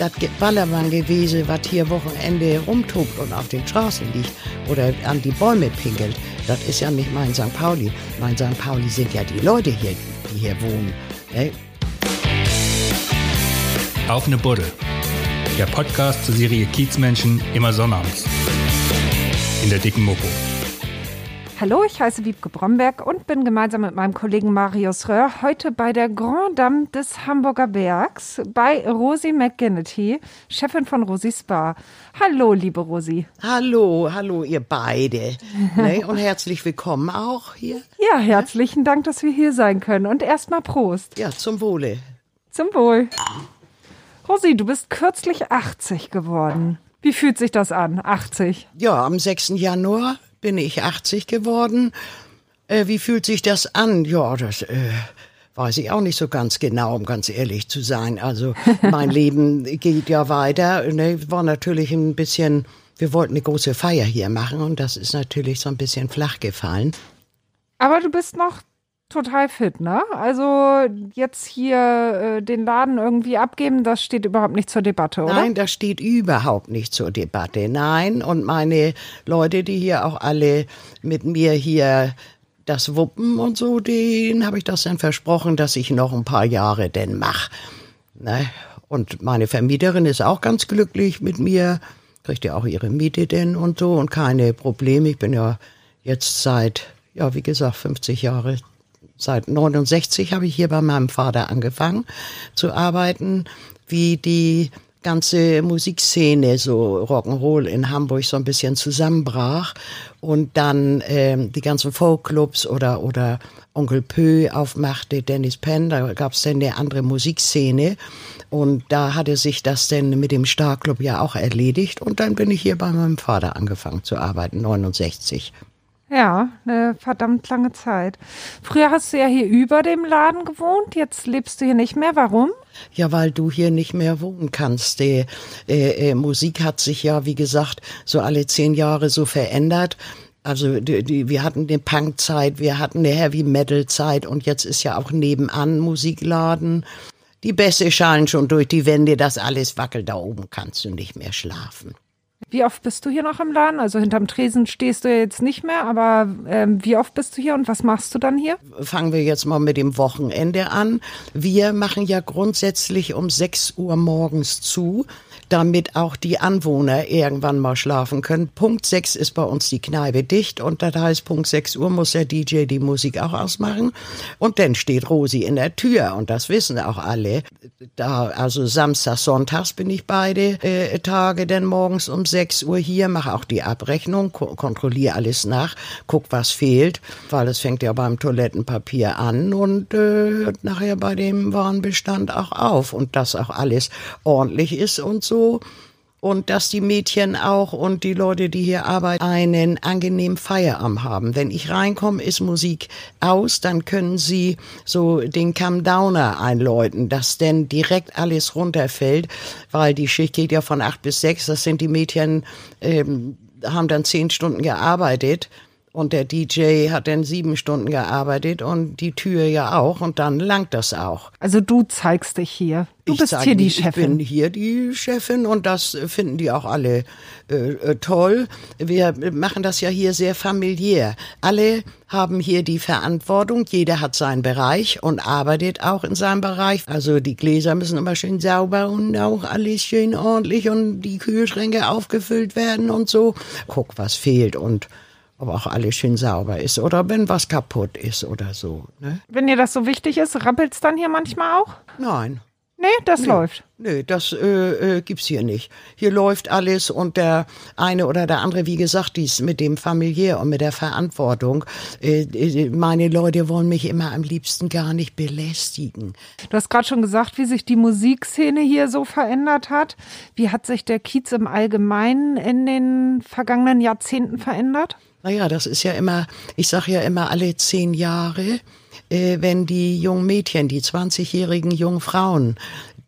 das Ballermann gewesen, was hier Wochenende rumtobt und auf den Straßen liegt oder an die Bäume pinkelt. Das ist ja nicht mein St. Pauli. Mein St. Pauli sind ja die Leute hier, die hier wohnen. Ne? Auf eine Buddel. Der Podcast zur Serie Kiezmenschen immer sonnabends. In der dicken Mopo. Hallo, ich heiße Wiebke Bromberg und bin gemeinsam mit meinem Kollegen Marius Röhr heute bei der Grand Dame des Hamburger Bergs bei Rosi McGinnity, Chefin von Rosi Spa. Hallo, liebe Rosi. Hallo, hallo, ihr beide. ne? Und herzlich willkommen auch hier. Ja, herzlichen Dank, dass wir hier sein können. Und erstmal Prost. Ja, zum Wohle. Zum Wohl. Rosi, du bist kürzlich 80 geworden. Wie fühlt sich das an, 80? Ja, am 6. Januar bin ich 80 geworden. Äh, wie fühlt sich das an? Ja, das äh, weiß ich auch nicht so ganz genau, um ganz ehrlich zu sein. Also mein Leben geht ja weiter. Ne, war natürlich ein bisschen, wir wollten eine große Feier hier machen und das ist natürlich so ein bisschen flach gefallen. Aber du bist noch total fit, ne? Also jetzt hier äh, den Laden irgendwie abgeben, das steht überhaupt nicht zur Debatte, oder? Nein, das steht überhaupt nicht zur Debatte. Nein, und meine Leute, die hier auch alle mit mir hier das Wuppen und so, denen habe ich das dann versprochen, dass ich noch ein paar Jahre denn mach. Ne? Und meine Vermieterin ist auch ganz glücklich mit mir, kriegt ja auch ihre Miete denn und so und keine Probleme. Ich bin ja jetzt seit, ja, wie gesagt, 50 Jahre seit 69 habe ich hier bei meinem Vater angefangen zu arbeiten, wie die ganze Musikszene, so Rock'n'Roll in Hamburg so ein bisschen zusammenbrach und dann ähm, die ganzen Folkclubs oder oder Onkel Pö aufmachte, Dennis Penn, da gab es dann eine andere Musikszene und da hatte sich das denn mit dem Starclub ja auch erledigt und dann bin ich hier bei meinem Vater angefangen zu arbeiten, 69. Ja, eine verdammt lange Zeit. Früher hast du ja hier über dem Laden gewohnt, jetzt lebst du hier nicht mehr. Warum? Ja, weil du hier nicht mehr wohnen kannst. Die äh, äh, Musik hat sich ja, wie gesagt, so alle zehn Jahre so verändert. Also die, die, wir hatten eine Punkzeit, wir hatten eine Heavy Metal Zeit und jetzt ist ja auch nebenan Musikladen. Die Bässe schallen schon durch die Wände, das alles wackelt da oben, kannst du nicht mehr schlafen. Wie oft bist du hier noch im Laden? Also hinterm Tresen stehst du jetzt nicht mehr, aber ähm, wie oft bist du hier und was machst du dann hier? Fangen wir jetzt mal mit dem Wochenende an. Wir machen ja grundsätzlich um 6 Uhr morgens zu damit auch die Anwohner irgendwann mal schlafen können. Punkt 6 ist bei uns die Kneipe dicht und das heißt, Punkt 6 Uhr muss der DJ die Musik auch ausmachen. Und dann steht Rosi in der Tür und das wissen auch alle. Da, also Samstag, Sonntags bin ich beide äh, Tage denn morgens um 6 Uhr hier, mache auch die Abrechnung, ko kontrolliere alles nach, guck, was fehlt, weil es fängt ja beim Toilettenpapier an und äh, nachher bei dem Warenbestand auch auf und dass auch alles ordentlich ist und so und dass die Mädchen auch und die Leute, die hier arbeiten, einen angenehmen Feierabend haben. Wenn ich reinkomme, ist Musik aus, dann können sie so den Come Downer einläuten, dass denn direkt alles runterfällt, weil die Schicht geht ja von acht bis sechs. Das sind die Mädchen, ähm, haben dann zehn Stunden gearbeitet und der DJ hat dann sieben Stunden gearbeitet und die Tür ja auch und dann langt das auch. Also du zeigst dich hier. Du ich bist hier die Chefin. Ich bin hier die Chefin und das finden die auch alle äh, äh, toll. Wir machen das ja hier sehr familiär. Alle haben hier die Verantwortung. Jeder hat seinen Bereich und arbeitet auch in seinem Bereich. Also die Gläser müssen immer schön sauber und auch alles schön ordentlich und die Kühlschränke aufgefüllt werden und so. Guck, was fehlt und ob auch alles schön sauber ist oder wenn was kaputt ist oder so. Ne? Wenn dir das so wichtig ist, rappelt's dann hier manchmal auch? Nein. Nee, das nee, läuft. Nee, das äh, äh, gibt's hier nicht. Hier läuft alles und der eine oder der andere, wie gesagt, dies mit dem familiär und mit der Verantwortung. Äh, äh meine Leute wollen mich immer am liebsten gar nicht belästigen. Du hast gerade schon gesagt, wie sich die Musikszene hier so verändert hat. Wie hat sich der Kiez im Allgemeinen in den vergangenen Jahrzehnten verändert? Naja, das ist ja immer, ich sage ja immer alle zehn Jahre, äh, wenn die jungen Mädchen, die 20-jährigen jungen Frauen,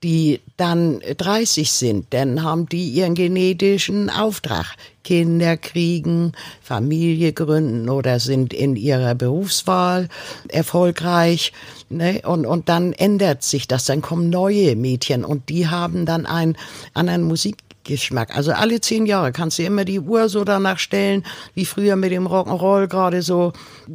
die dann 30 sind, dann haben die ihren genetischen Auftrag. Kinder kriegen, Familie gründen oder sind in ihrer Berufswahl erfolgreich. Ne? Und, und dann ändert sich das, dann kommen neue Mädchen und die haben dann einen anderen Musik Geschmack. Also alle zehn Jahre kannst du immer die Uhr so danach stellen, wie früher mit dem Rock'n'Roll gerade so.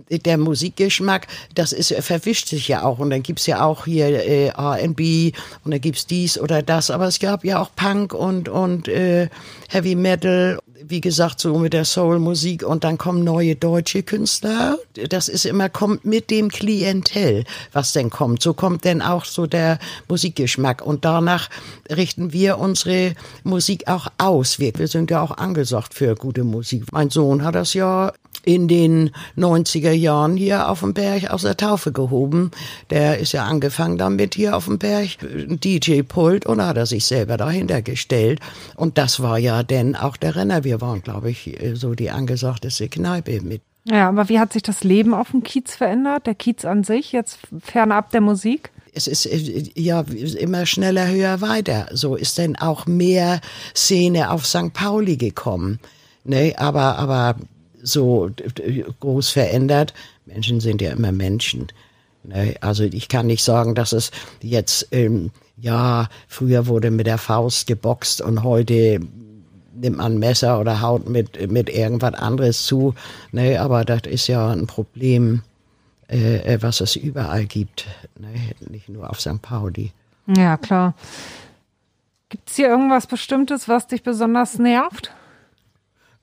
Der Musikgeschmack, das ist verwischt sich ja auch. Und dann gibt's ja auch hier äh, R&B und dann gibt's dies oder das. Aber es gab ja auch Punk und, und äh, Heavy Metal wie gesagt, so mit der Soul-Musik und dann kommen neue deutsche Künstler. Das ist immer, kommt mit dem Klientel, was denn kommt. So kommt denn auch so der Musikgeschmack und danach richten wir unsere Musik auch aus. Wir, wir sind ja auch angesagt für gute Musik. Mein Sohn hat das ja in den 90er Jahren hier auf dem Berg aus der Taufe gehoben. Der ist ja angefangen damit hier auf dem Berg, DJ-Pult und hat er sich selber dahinter gestellt. Und das war ja denn auch der Renner. Wir waren, glaube ich, so die angesagteste Kneipe mit. Ja, aber wie hat sich das Leben auf dem Kiez verändert? Der Kiez an sich, jetzt fernab der Musik? es ist ja immer schneller, höher, weiter. So ist denn auch mehr Szene auf St. Pauli gekommen. Ne, aber, aber so groß verändert. Menschen sind ja immer Menschen. Ne? Also ich kann nicht sagen, dass es jetzt, ähm, ja, früher wurde mit der Faust geboxt und heute nimmt man Messer oder haut mit, mit irgendwas anderes zu. Ne? Aber das ist ja ein Problem, äh, äh was es überall gibt. Ne? Nicht nur auf St. Pauli. Ja, klar. Gibt es hier irgendwas Bestimmtes, was dich besonders nervt?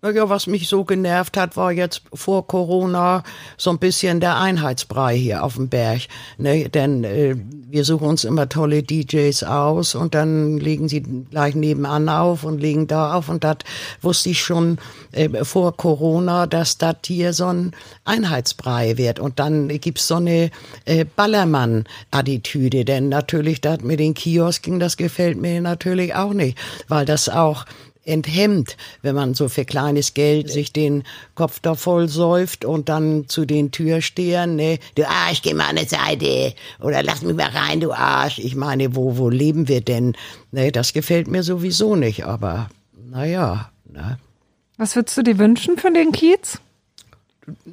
Naja, was mich so genervt hat, war jetzt vor Corona so ein bisschen der Einheitsbrei hier auf dem Berg. Ne? Denn äh, wir suchen uns immer tolle DJs aus und dann legen sie gleich nebenan auf und legen da auf. Und das wusste ich schon äh, vor Corona, dass das hier so ein Einheitsbrei wird. Und dann gibt's so eine äh, Ballermann-Attitüde. Denn natürlich das mit den Kiosken, das gefällt mir natürlich auch nicht, weil das auch enthemmt, wenn man so für kleines Geld sich den Kopf da voll säuft und dann zu den Türstehern, ne, du Arsch, geh mal an die Seite oder lass mich mal rein, du Arsch. Ich meine, wo, wo leben wir denn? Ne, das gefällt mir sowieso nicht, aber naja, ne. Was würdest du dir wünschen für den Kiez?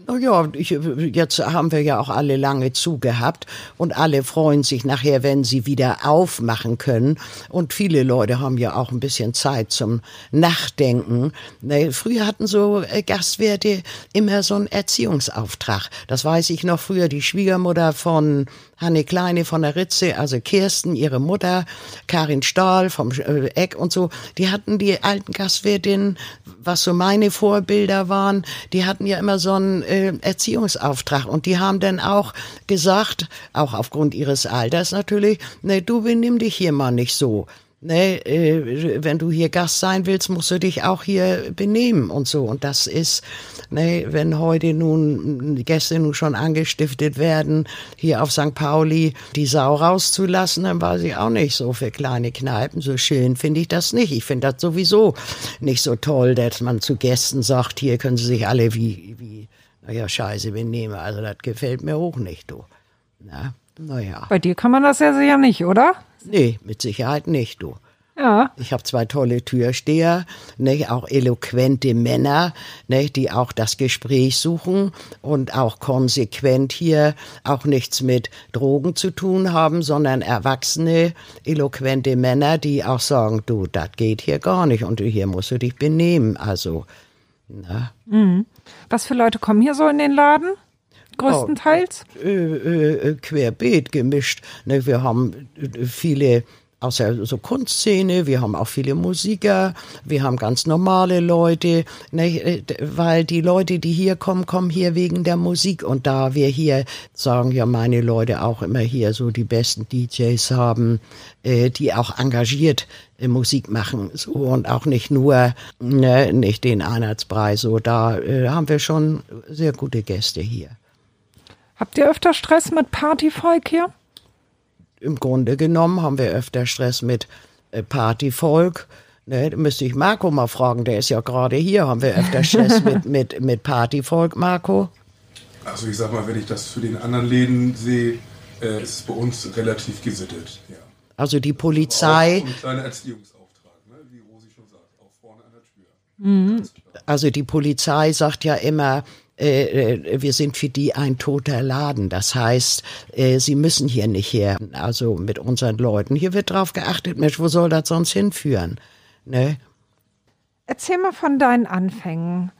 Naja, jetzt haben wir ja auch alle lange zugehabt und alle freuen sich nachher, wenn sie wieder aufmachen können. Und viele Leute haben ja auch ein bisschen Zeit zum Nachdenken. Ne, früher hatten so äh, Gastwirte immer so einen Erziehungsauftrag. Das weiß ich noch früher. Die Schwiegermutter von Hanne Kleine von der Ritze, also Kirsten, ihre Mutter, Karin Stahl vom äh, Eck und so, die hatten die alten Gastwirtinnen, was so meine Vorbilder waren, die hatten ja immer so einen äh, Erziehungsauftrag. Und die haben dann auch gesagt, auch aufgrund ihres Alters natürlich, ne, du benimm dich hier mal nicht so ne, äh, wenn du hier Gast sein willst, musst du dich auch hier benehmen und so. Und das ist, ne, wenn heute nun Gäste nun schon angestiftet werden, hier auf St. Pauli die Sau rauszulassen, dann weiß ich auch nicht so für kleine Kneipen. So schön finde ich das nicht. Ich finde das sowieso nicht so toll, dass man zu Gästen sagt, hier können sie sich alle wie, wie, naja, scheiße benehmen. Also das gefällt mir auch nicht, du. Na, naja. Bei dir kann man das ja sicher nicht, oder? Nee, mit Sicherheit nicht, du. Ja. Ich habe zwei tolle Türsteher, ne, auch eloquente Männer, ne, die auch das Gespräch suchen und auch konsequent hier auch nichts mit Drogen zu tun haben, sondern erwachsene, eloquente Männer, die auch sagen, du, das geht hier gar nicht und hier musst du dich benehmen. Also, na. Mhm. Was für Leute kommen hier so in den Laden? Größtenteils? Oh, äh, äh, querbeet gemischt. Ne, wir haben äh, viele aus der so Kunstszene, wir haben auch viele Musiker, wir haben ganz normale Leute, ne, weil die Leute, die hier kommen, kommen hier wegen der Musik und da wir hier, sagen ja meine Leute auch immer hier so die besten DJs haben, äh, die auch engagiert äh, Musik machen so und auch nicht nur ne, nicht den Einheitspreis, so da äh, haben wir schon sehr gute Gäste hier. Habt ihr öfter Stress mit Partyvolk hier? Im Grunde genommen haben wir öfter Stress mit äh, Partyvolk. Ne, da müsste ich Marco mal fragen, der ist ja gerade hier. Haben wir öfter Stress mit, mit, mit Partyvolk, Marco? Also ich sag mal, wenn ich das für den anderen Läden sehe, äh, ist es bei uns relativ gesittet, ja. Also die Polizei. Kleiner Erziehungsauftrag, ne? wie Rosi schon sagt, auch vorne an der Tür. Also die Polizei sagt ja immer, äh, äh, wir sind für die ein toter Laden. Das heißt, äh, sie müssen hier nicht her. Also mit unseren Leuten. Hier wird drauf geachtet, Mensch, wo soll das sonst hinführen? Ne? Erzähl mal von deinen Anfängen.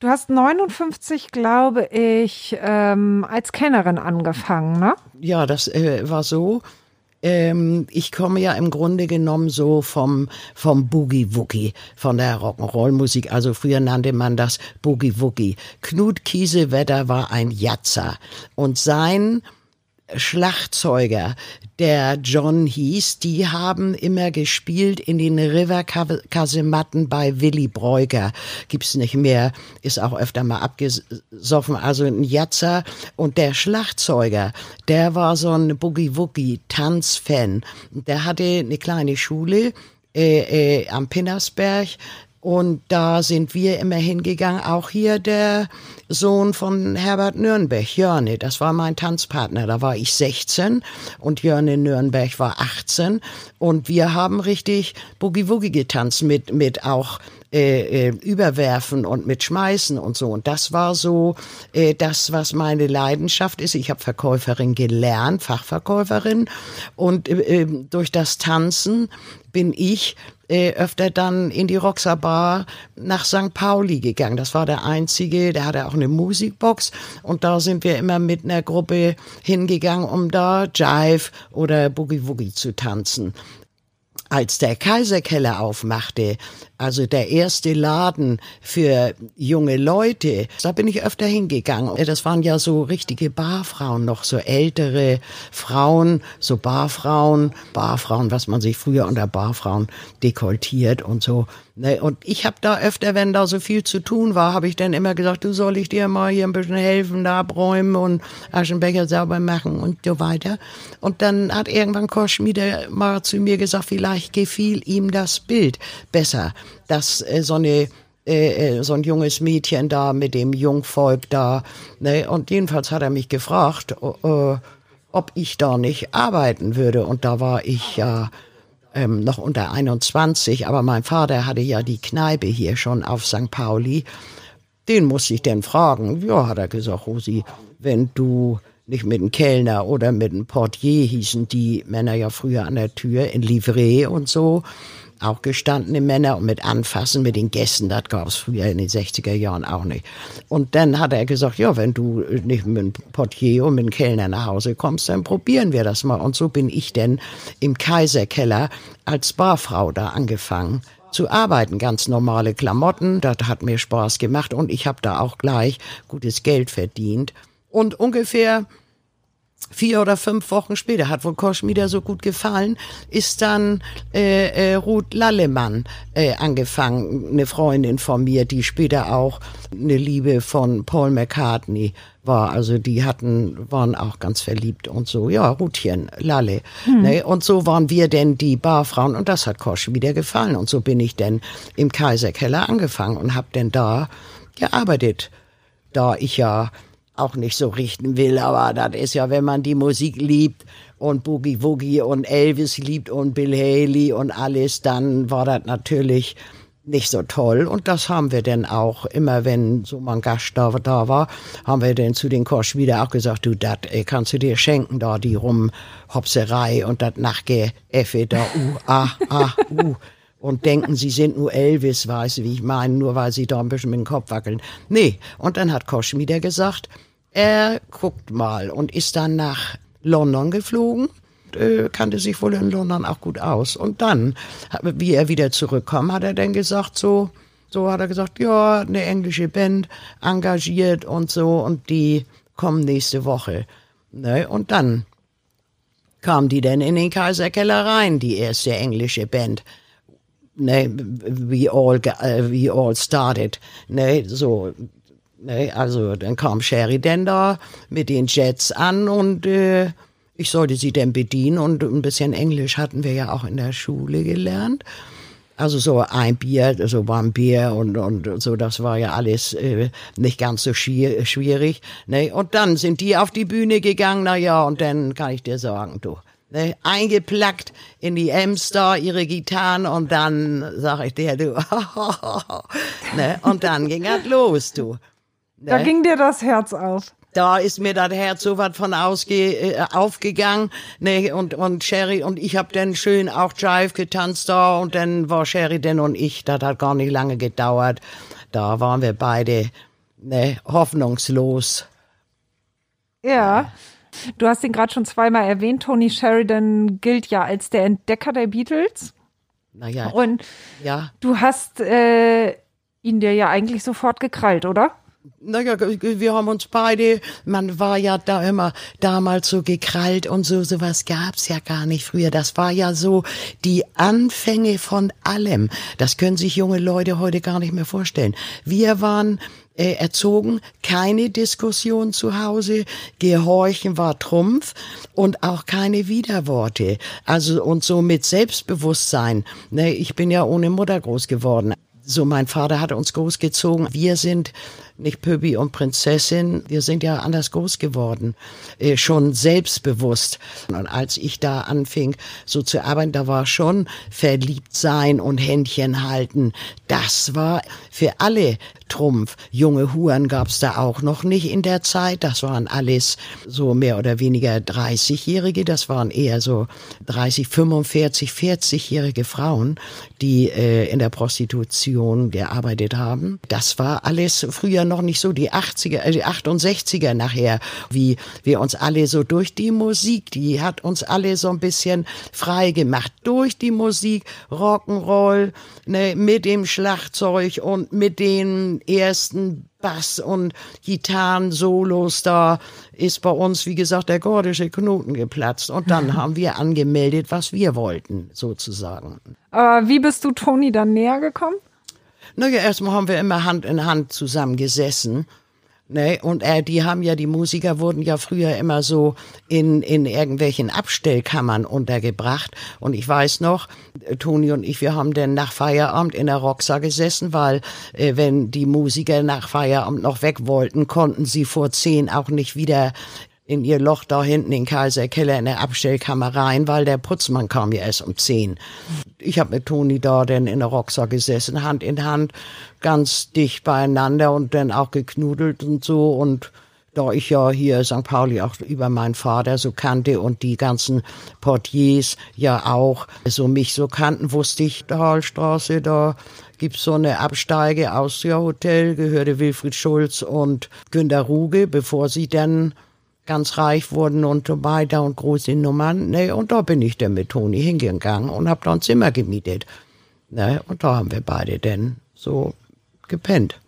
Du hast 59, glaube ich, ähm, als Kennerin angefangen, ne? Ja, das äh, war so. Ähm, ich komme ja im Grunde genommen so vom, vom Boogie-Woogie, von der Rock'n'Roll-Musik. Also früher nannte man das Boogie-Woogie. Knut Kiesewetter war ein Jatzer. Und sein Schlagzeuger, der John hieß, die haben immer gespielt in den River-Kasematten bei Willy Breuger. Gibt's nicht mehr, ist auch öfter mal abgesoffen. Also ein Jatzer und der Schlagzeuger, der war so ein Boogie-Woogie-Tanzfan. Der hatte eine kleine Schule äh, äh, am Pinnersberg und da sind wir immer hingegangen, auch hier der Sohn von Herbert Nürnberg, Jörne, das war mein Tanzpartner, da war ich 16 und Jörne Nürnberg war 18 und wir haben richtig Boogie-Woogie getanzt mit, mit auch äh, äh, überwerfen und mit schmeißen und so. Und das war so äh, das, was meine Leidenschaft ist. Ich habe Verkäuferin gelernt, Fachverkäuferin. Und äh, äh durch das Tanzen bin ich äh, öfter dann in die Roxer Bar nach St. Pauli gegangen. Das war der einzige, der hatte auch eine Musikbox und da sind wir immer mit einer Gruppe hingegangen, um da Jive oder Boogie Woogie zu tanzen als der Kaiserkeller aufmachte, also der erste Laden für junge Leute, da bin ich öfter hingegangen. Das waren ja so richtige Barfrauen, noch so ältere Frauen, so Barfrauen, Barfrauen, was man sich früher unter Barfrauen dekoltiert und so. Ne, und ich habe da öfter, wenn da so viel zu tun war, habe ich dann immer gesagt, du soll ich dir mal hier ein bisschen helfen, da abräumen und Aschenbecher sauber machen und so weiter. Und dann hat irgendwann Koschmiede mal zu mir gesagt, vielleicht gefiel ihm das Bild besser, dass äh, so eine äh, äh, so ein junges Mädchen da mit dem Jungvolk da. Ne? Und jedenfalls hat er mich gefragt, äh, ob ich da nicht arbeiten würde. Und da war ich ja ähm, noch unter 21, aber mein Vater hatte ja die Kneipe hier schon auf St. Pauli. Den musste ich denn fragen. Ja, hat er gesagt, Rosi, wenn du nicht mit einem Kellner oder mit einem Portier hießen die Männer ja früher an der Tür in Livret und so, auch gestandene Männer und mit Anfassen mit den Gästen, das gab es früher in den 60er Jahren auch nicht. Und dann hat er gesagt, ja, wenn du nicht mit einem Portier und mit einem Kellner nach Hause kommst, dann probieren wir das mal. Und so bin ich denn im Kaiserkeller als Barfrau da angefangen zu arbeiten. Ganz normale Klamotten, das hat mir Spaß gemacht und ich habe da auch gleich gutes Geld verdient. Und ungefähr vier oder fünf Wochen später, hat wohl Koschmieder so gut gefallen, ist dann äh, äh, Ruth Lallemann äh, angefangen, eine Freundin von mir, die später auch eine Liebe von Paul McCartney war. Also die hatten, waren auch ganz verliebt und so. Ja, Ruthchen, Lalle. Hm. Ne? Und so waren wir denn die Barfrauen und das hat Kosch wieder gefallen. Und so bin ich denn im Kaiserkeller angefangen und hab denn da gearbeitet. Da ich ja auch nicht so richten will, aber das ist ja, wenn man die Musik liebt und Boogie Woogie und Elvis liebt und Bill Haley und alles, dann war das natürlich nicht so toll. Und das haben wir dann auch, immer wenn so mal ein Gast da, da war, haben wir dann zu den Kosch wieder auch gesagt, du, das kannst du dir schenken, da die Rumhopserei und das Nachgeäffe da, uh, ah, ah, uh. Und denken, sie sind nur Elvis, weiß wie ich meine, nur weil sie da ein bisschen mit dem Kopf wackeln. Nee, und dann hat Kosch wieder gesagt, er guckt mal und ist dann nach London geflogen äh, kannte sich wohl in London auch gut aus. Und dann, wie er wieder zurückkam, hat er dann gesagt, so, so hat er gesagt, ja, eine englische Band engagiert und so und die kommen nächste Woche. Ne? Und dann kam die denn in den Kaiserkeller rein, die erste englische Band. Ne, we all, we all started. Ne, so, Ne, also dann kam Sheridan da mit den Jets an und äh, ich sollte sie dann bedienen und ein bisschen Englisch hatten wir ja auch in der Schule gelernt. Also so ein Bier, so ein Bier und, und so, das war ja alles äh, nicht ganz so schwierig. Ne? Und dann sind die auf die Bühne gegangen, na ja, und dann kann ich dir sagen, du, Ne, eingeplackt in die Amster, ihre Gitarren und dann sag ich dir, du, ne, und dann ging das los, du. Ne? Da ging dir das Herz auf. Da ist mir das Herz so was von ausge, äh, aufgegangen, ne, und, und Sherry und ich hab dann schön auch Jive getanzt da und dann war Sherry denn und ich, das hat gar nicht lange gedauert. Da waren wir beide, ne, hoffnungslos. Ja. Du hast ihn gerade schon zweimal erwähnt. Tony Sheridan gilt ja als der Entdecker der Beatles. Naja, Und ja. du hast äh, ihn dir ja eigentlich sofort gekrallt, oder? Naja, wir haben uns beide, man war ja da immer damals so gekrallt und so, sowas gab's ja gar nicht früher. Das war ja so die Anfänge von allem. Das können sich junge Leute heute gar nicht mehr vorstellen. Wir waren äh, erzogen, keine Diskussion zu Hause, Gehorchen war Trumpf und auch keine Widerworte. Also und so mit Selbstbewusstsein. Ne, ich bin ja ohne Mutter groß geworden. So, mein Vater hat uns großgezogen. Wir sind nicht Pöbi und Prinzessin, wir sind ja anders groß geworden, äh, schon selbstbewusst. Und als ich da anfing, so zu arbeiten, da war schon verliebt sein und Händchen halten. Das war für alle Trumpf. Junge Huren gab's da auch noch nicht in der Zeit. Das waren alles so mehr oder weniger 30-Jährige. Das waren eher so 30, 45, 40-jährige Frauen, die äh, in der Prostitution gearbeitet haben. Das war alles früher noch nicht so die 80er, äh, die 68er nachher, wie wir uns alle so durch die Musik, die hat uns alle so ein bisschen frei gemacht. Durch die Musik, Rock'n'Roll, ne, mit dem Schlagzeug und mit den ersten Bass- und Gitarren-Solos, da ist bei uns, wie gesagt, der gordische Knoten geplatzt. Und dann haben wir angemeldet, was wir wollten, sozusagen. Aber wie bist du Toni dann näher gekommen? Naja, erstmal haben wir immer Hand in Hand zusammen gesessen. Ne? Und äh, die haben ja, die Musiker wurden ja früher immer so in, in irgendwelchen Abstellkammern untergebracht. Und ich weiß noch, äh, Toni und ich, wir haben dann nach Feierabend in der Roxa gesessen, weil äh, wenn die Musiker nach Feierabend noch weg wollten, konnten sie vor zehn auch nicht wieder in ihr Loch da hinten in Kaiserkeller in der Abstellkammer rein, weil der Putzmann kam ja erst um zehn. Ich habe mit Toni da dann in der Roxa gesessen, Hand in Hand, ganz dicht beieinander und dann auch geknudelt und so und da ich ja hier St. Pauli auch über meinen Vater so kannte und die ganzen Portiers ja auch so mich so kannten, wusste ich, Dahlstraße, da gibt's so eine Absteige Austria Hotel, gehörte Wilfried Schulz und Günter Ruge, bevor sie dann ganz reich wurden und so weiter und große Nummern. Ne, und da bin ich dann mit Toni hingegangen und hab da ein Zimmer gemietet. Ne, und da haben wir beide dann so gepennt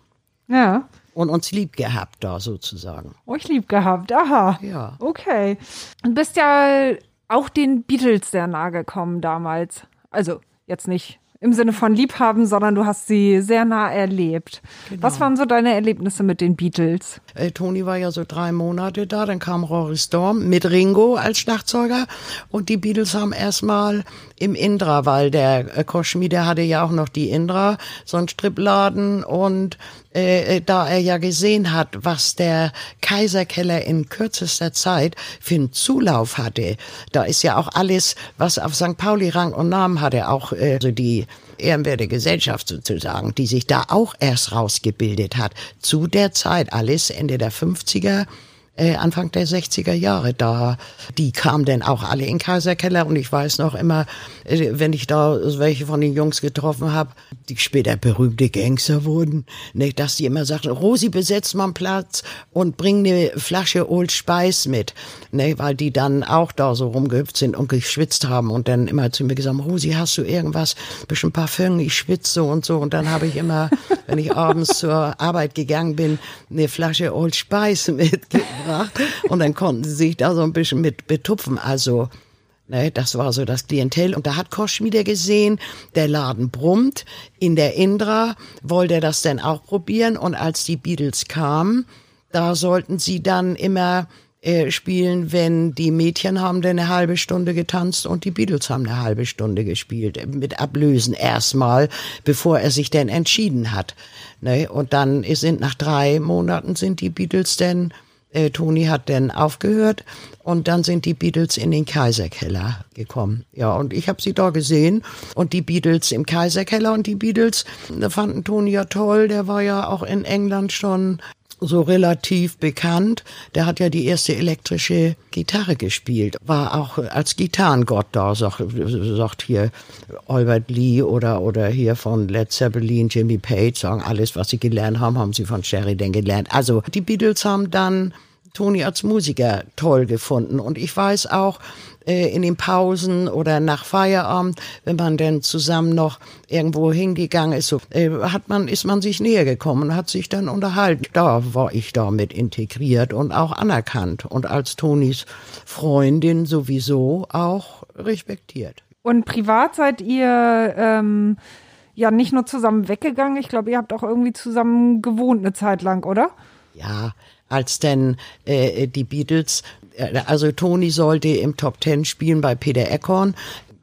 Ja. und uns lieb gehabt da sozusagen. Euch lieb gehabt. Aha. Ja. Okay. Du bist ja auch den Beatles sehr nahe gekommen damals. Also jetzt nicht im Sinne von Liebhaben, sondern du hast sie sehr nah erlebt. Was waren so deine Erlebnisse mit den Beatles? Äh, Toni war ja so drei Monate da, dann kam Rory Storm mit Ringo als Schlagzeuger und die Beatles haben erstmal im Indra, weil der äh, Koschmi, der hatte ja auch noch die Indra, so ein Stripladen und äh, äh, da er ja gesehen hat, was der Kaiserkeller in kürzester Zeit für einen Zulauf hatte, da ist ja auch alles, was auf St. Pauli Rang und Namen hatte, auch äh, so die ehrenwerte Gesellschaft sozusagen, die sich da auch erst rausgebildet hat. Zu der Zeit, alles Ende der 50er, äh, Anfang der 60er Jahre da. Die kamen dann auch alle in Kaiserkeller und ich weiß noch immer, äh, wenn ich da welche von den Jungs getroffen habe, die später berühmte Gangster wurden, ne, dass die immer sagten, Rosi, besetzt mal einen Platz und bring eine Flasche Old Spice mit, ne, weil die dann auch da so rumgehüpft sind und geschwitzt haben und dann immer zu mir gesagt, Rosi, hast du irgendwas, bisschen Parfüm, ich schwitze und so. Und dann habe ich immer, wenn ich abends zur Arbeit gegangen bin, eine Flasche Old Spice mitgebracht und dann konnten sie sich da so ein bisschen mit betupfen, also Ne, das war so das Klientel. Und da hat Koschmieder gesehen, der Laden brummt. In der Indra wollte er das dann auch probieren. Und als die Beatles kamen, da sollten sie dann immer äh, spielen, wenn die Mädchen haben dann eine halbe Stunde getanzt und die Beatles haben eine halbe Stunde gespielt. Mit Ablösen erstmal, bevor er sich denn entschieden hat. Ne? Und dann sind nach drei Monaten sind die Beatles dann Äh, Toni hat dann aufgehört und dann sind die Beatles in den Kaiserkeller gekommen. Ja, und ich habe sie da gesehen und die Beatles im Kaiserkeller und die Beatles fanden Toni ja toll. Der war ja auch in England schon so relativ bekannt. Der hat ja die erste elektrische Gitarre gespielt, war auch als Gitarrengott da, sagt, sagt hier Albert Lee oder, oder hier von Led Zeppelin, Jimmy Page, sagen alles, was sie gelernt haben, haben sie von Sheridan gelernt. Also die Beatles haben dann Toni als Musiker toll gefunden und ich weiß auch, äh, in den Pausen oder nach Feierabend, wenn man denn zusammen noch irgendwo hingegangen ist, so, äh, hat man, ist man sich näher gekommen, hat sich dann unterhalten. Da war ich damit integriert und auch anerkannt und als Tonis Freundin sowieso auch respektiert. Und privat seid ihr ähm, ja nicht nur zusammen weggegangen, ich glaube, ihr habt auch irgendwie zusammen gewohnt eine Zeit lang, oder? Ja, als denn äh, die Beatles also Toni sollte im Top Ten spielen bei Peter Eckhorn.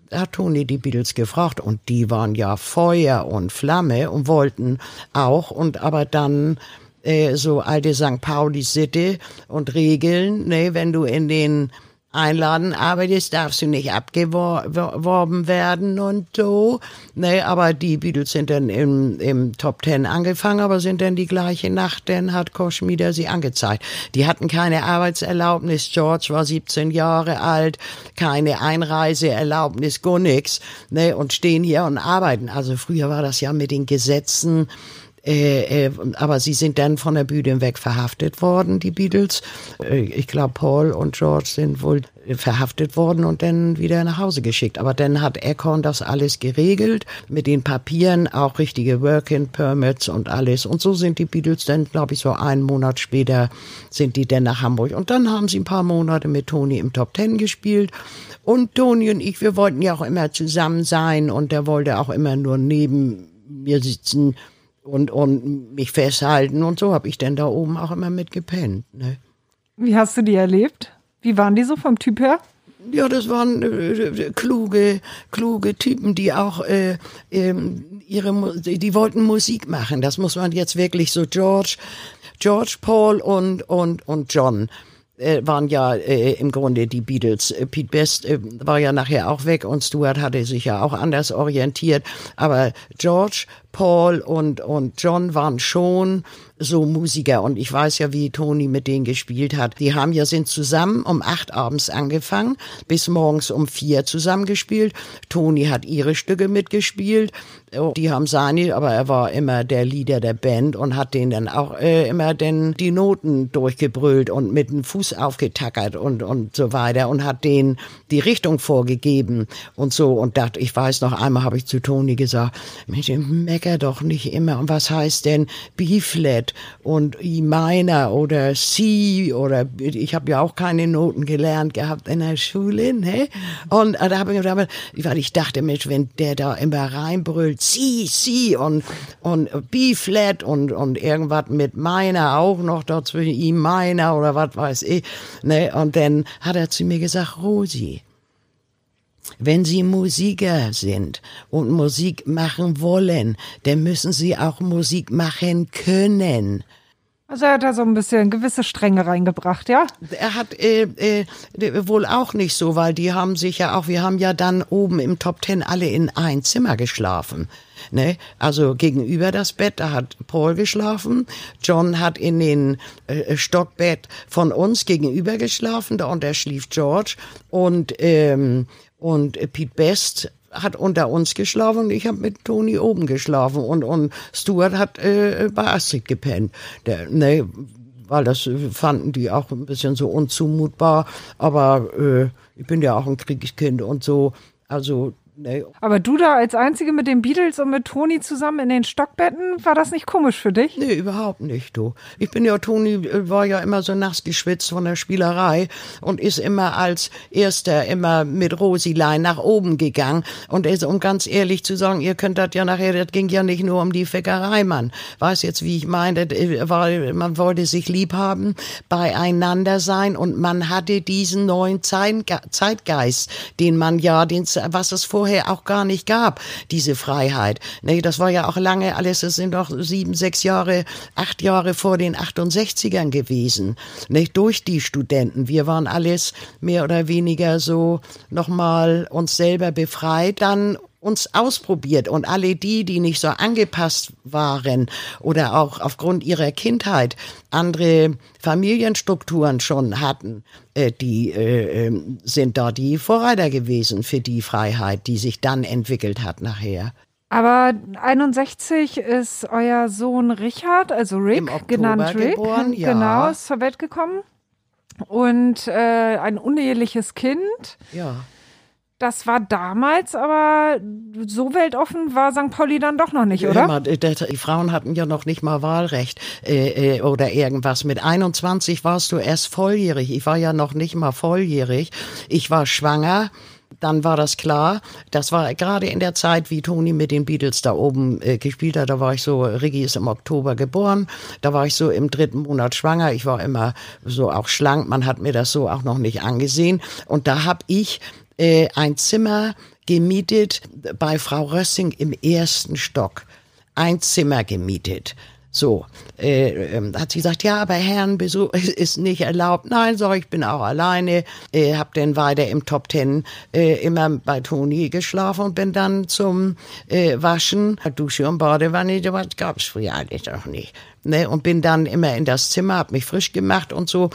Da hat Toni die Beatles gefragt und die waren ja Feuer und Flamme und wollten auch und aber dann äh, so alte St. Pauli Sitte und Regeln, ne, wenn du in den einladen, aber das darfst du nicht abgeworben werden und so. Nee, aber die Beatles sind dann im, im Top Ten angefangen, aber sind dann die gleiche Nacht, dann hat Koschmieder sie angezeigt. Die hatten keine Arbeitserlaubnis, George war 17 Jahre alt, keine Einreiseerlaubnis, gar nix, ne, und stehen hier und arbeiten. Also früher war das ja mit den Gesetzen, äh, äh, aber sie sind dann von der Bühne weg verhaftet worden, die Beatles. Äh, ich glaube, Paul und George sind wohl verhaftet worden und dann wieder nach Hause geschickt. Aber dann hat Eckhorn das alles geregelt mit den Papieren, auch richtige Working Permits und alles. Und so sind die Beatles dann, glaube ich, so einen Monat später sind die dann nach Hamburg. Und dann haben sie ein paar Monate mit Toni im Top Ten gespielt. Und Toni und ich, wir wollten ja auch immer zusammen sein und der wollte auch immer nur neben mir sitzen und, und mich festhalten und so habe ich dann da oben auch immer mit gepennt. Ne? Wie hast du die erlebt? Wie waren die so vom Typ her? Ja, das waren äh, kluge, kluge Typen, die auch äh, äh, ihre, die wollten Musik machen. Das muss man jetzt wirklich so George, George Paul und und und John äh, waren ja äh, im Grunde die Beatles. Äh, Pete Best äh, war ja nachher auch weg und Stuart hatte sich ja auch anders orientiert. Aber George, Paul und, und John waren schon so Musiker und ich weiß ja, wie Toni mit denen gespielt hat. Die haben ja sind zusammen um acht abends angefangen, bis morgens um vier zusammen gespielt. Toni hat ihre Stücke mitgespielt, oh, die haben seine, aber er war immer der Leader der Band und hat denen dann auch äh, immer denn die Noten durchgebrüllt und mit dem Fuß aufgetackert und und so weiter und hat denen die Richtung vorgegeben und so und dachte, ich weiß noch einmal habe ich zu Toni gesagt, Mensch, mecker doch nicht immer und was heißt denn B-Flat? Flat und E minor oder C oder ich habe ja auch keine Noten gelernt gehabt in der Schule, ne? Und äh, da habe ich gedacht, weil ich dachte, Mensch, wenn der da immer reinbrüllt, C, C und und B Flat und und irgendwas mit minor auch noch dazwischen E minor oder was weiß ich, ne? Und dann hat er zu mir gesagt, Rosi, wenn Sie Musiker sind und Musik machen wollen, dann müssen Sie auch Musik machen können. Also er hat da so ein bisschen gewisse Strenge reingebracht, ja? Er hat äh, äh, wohl auch nicht so, weil die haben sich ja auch, wir haben ja dann oben im Top Ten alle in ein Zimmer geschlafen. Ne? Also gegenüber das Bett, da hat Paul geschlafen. John hat in den äh, Stockbett von uns gegenüber geschlafen, da und da schlief George. Und ähm, und Pete Best hat unter uns geschlafen ich habe mit Toni oben geschlafen und, und Stuart hat äh, bei Astrid gepennt. Der, ne, weil das fanden die auch ein bisschen so unzumutbar. Aber äh, ich bin ja auch ein Kriegskind und so. Also Nee. Aber du da als Einzige mit den Beatles und mit Toni zusammen in den Stockbetten, war das nicht komisch für dich? Nee, überhaupt nicht, du. Ich bin ja, Toni äh, war ja immer so nass geschwitzt von der Spielerei und ist immer als Erster immer mit Rosilein nach oben gegangen. Und ist, um ganz ehrlich zu sagen, ihr könnt das ja nachher, das ging ja nicht nur um die Feckerei, Mann. Weiß jetzt, wie ich meine, äh, weil man wollte sich lieb haben, beieinander sein und man hatte diesen neuen Zeitgeist, den man ja, den, was es vorher vorher auch gar nicht gab, diese Freiheit. Nee, das war ja auch lange alles, das sind doch sieben, sechs Jahre, acht Jahre vor den 68ern gewesen. Nicht durch die Studenten. Wir waren alles mehr oder weniger so nochmal uns selber befreit. Dann uns ausprobiert und alle die, die nicht so angepasst waren oder auch aufgrund ihrer Kindheit andere Familienstrukturen schon hatten, äh, die äh, ähm, sind da die Vorreiter gewesen für die Freiheit, die sich dann entwickelt hat nachher. Aber 61 ist euer Sohn Richard, also Rick, genannt Rick, geboren, ja. genau, ist zur Welt gekommen. Und äh, ein uneheliches Kind. Ja. Das war damals, aber so weltoffen war St. Pauli dann doch noch nicht, oder? Immer, die Frauen hatten ja noch nicht mal Wahlrecht äh, äh, oder irgendwas. Mit 21 warst du erst volljährig. Ich war ja noch nicht mal volljährig. Ich war schwanger. Dann war das klar. Das war gerade in der Zeit, wie Toni mit den Beatles da oben äh, gespielt hat. Da war ich so, Riggi ist im Oktober geboren. Da war ich so im dritten Monat schwanger. Ich war immer so auch schlank. Man hat mir das so auch noch nicht angesehen. Und da habe ich äh, ein Zimmer gemietet bei Frau Rössing im ersten Stock. Ein Zimmer gemietet. So, äh, äh, hat sie gesagt, ja, aber Herrenbesuch ist nicht erlaubt. Nein, sag ich, bin auch alleine. Äh, hab dann weiter im Top Ten äh, immer bei Toni geschlafen und bin dann zum äh, Waschen, Dusche und Badewanne, das gab's früher eigentlich auch nicht. Ne? Und bin dann immer in das Zimmer, hab mich frisch gemacht und so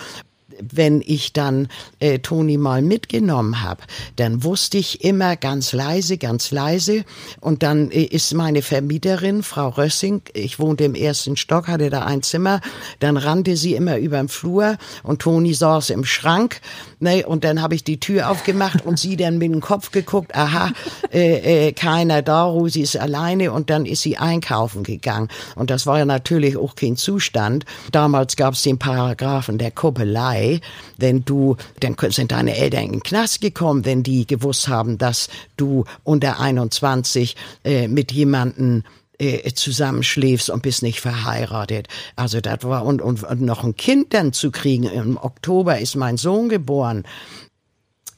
wenn ich dann äh, Toni mal mitgenommen habe, dann wusste ich immer ganz leise, ganz leise. Und dann äh, ist meine Vermieterin, Frau Rössing, ich wohnte im ersten Stock, hatte da ein Zimmer, dann rannte sie immer über den Flur und Toni saß im Schrank. Ne, und dann habe ich die Tür aufgemacht und sie dann mit dem Kopf geguckt, aha, äh, äh, keiner da, Rosi ist alleine und dann ist sie einkaufen gegangen. Und das war ja natürlich auch kein Zustand. Damals gab es den Paragraphen der Kuppelei wenn du, dann sind deine Eltern in den Knast gekommen, wenn die gewusst haben, dass du unter 21 äh, mit jemanden äh, zusammenschläfst und bist nicht verheiratet. Also das war und, und, und noch ein Kind dann zu kriegen. Im Oktober ist mein Sohn geboren.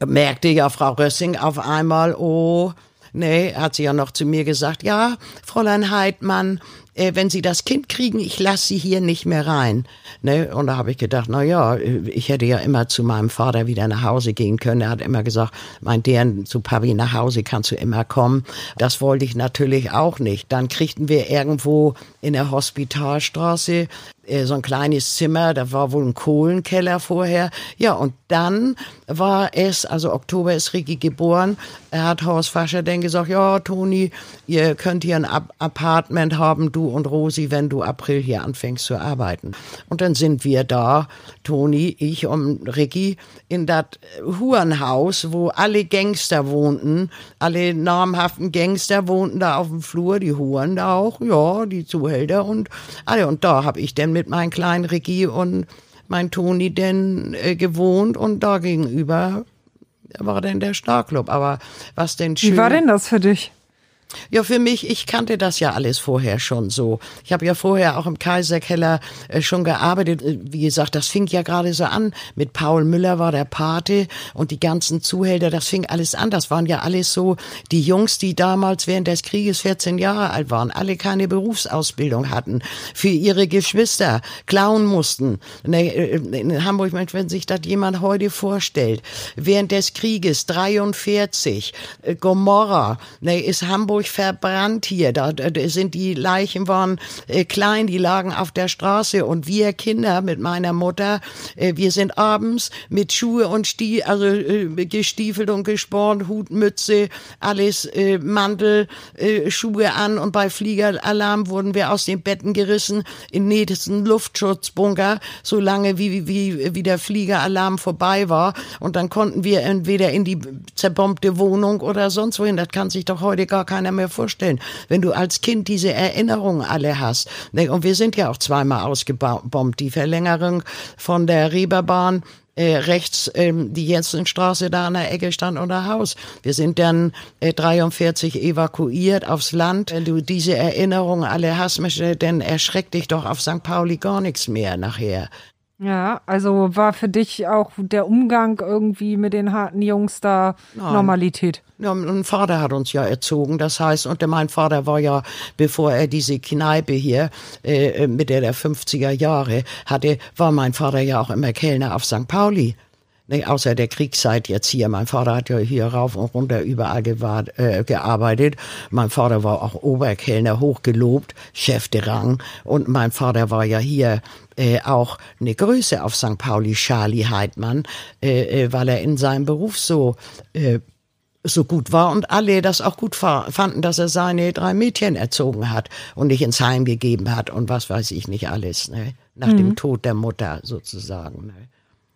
Merkte ja Frau Rössing auf einmal, oh, nee, hat sie ja noch zu mir gesagt, ja, Fräulein Heidmann, äh, wenn Sie das Kind kriegen, ich lasse Sie hier nicht mehr rein. Ne? Und da habe ich gedacht, na ja, ich hätte ja immer zu meinem Vater wieder nach Hause gehen können. Er hat immer gesagt, mein Deren, zu Papi nach Hause kannst du immer kommen. Das wollte ich natürlich auch nicht. Dann kriegten wir irgendwo in der Hospitalstraße äh, so ein kleines Zimmer, da war wohl ein Kohlenkeller vorher. Ja, und dann war es, also Oktober ist Ricky geboren, er hat Horst Fascher dann gesagt, ja, Toni, ihr könnt hier ein Apartment haben, du und Rosi, wenn du April hier anfängst zu arbeiten. Und dann sind wir da, Toni, ich und Ricky, in das Hurenhaus, wo alle Gangster wohnten, alle namhaften Gangster wohnten da auf dem Flur, die Huren da auch, ja, die Zuhälter und alle. Und da habe ich dann mit meinem kleinen Ricky und mein Toni denn äh, gewohnt und da gegenüber war denn der Starclub. Aber was denn schön. Wie war denn das für dich? Ja, für mich, ich kannte das ja alles vorher schon so. Ich habe ja vorher auch im Kaiserkeller äh, schon gearbeitet. Äh, wie gesagt, das fing ja gerade so an. Mit Paul Müller war der Pate und die ganzen Zuhälter, das fing alles an. Das waren ja alles so die Jungs, die damals während des Krieges 14 Jahre alt waren, alle keine Berufsausbildung hatten, für ihre Geschwister klauen mussten. Ne, äh, in Hamburg, wenn sich das jemand heute vorstellt, während des Krieges 43, Gomorra, ne, ist Hamburg Hamburg verbrannt hier. Da, sind die Leichen waren äh, klein, die lagen auf der Straße und wir Kinder mit meiner Mutter, äh, wir sind abends mit Schuhe und Stiefel, also äh, gestiefelt und gespornt, Hut, Mütze, alles äh, Mantel, äh, Schuhe an und bei Fliegeralarm wurden wir aus den Betten gerissen in nächsten Luftschutzbunker, so lange wie, wie, wie der Fliegeralarm vorbei war und dann konnten wir entweder in die zerbombte Wohnung oder sonst wohin. Das kann sich doch heute gar keiner mehr vorstellen. Wenn du als Kind diese Erinnerungen alle hast, ne, und wir sind ja auch zweimal ausgebombt, die Verlängerung von der Reeperbahn äh, rechts ähm, die Jensenstraße da an der Ecke stand unter Haus. Wir sind dann äh, 43 evakuiert aufs Land. Wenn du diese Erinnerungen alle hast, dann erschreckt dich doch auf St. Pauli gar nichts mehr nachher. Ja, also war für dich auch der Umgang irgendwie mit den harten Jungs da Nein. Normalität? Ja, mein Vater hat uns ja erzogen, das heißt, und mein Vater war ja, bevor er diese Kneipe hier äh, Mitte der 50er Jahre hatte, war mein Vater ja auch immer Kellner auf St. Pauli. Nee, außer der Kriegszeit jetzt hier. Mein Vater hat ja hier rauf und runter überall gewahrt, äh, gearbeitet. Mein Vater war auch Oberkellner, hochgelobt, Chef de Rang. Und mein Vater war ja hier äh, auch eine Größe auf St. Pauli, Charlie Heidmann, äh, äh, weil er in seinem Beruf so äh, so gut war und alle das auch gut fanden, dass er seine drei Mädchen erzogen hat und nicht ins Heim gegeben hat und was weiß ich nicht alles, ne? nach mhm. dem Tod der Mutter sozusagen. Ne?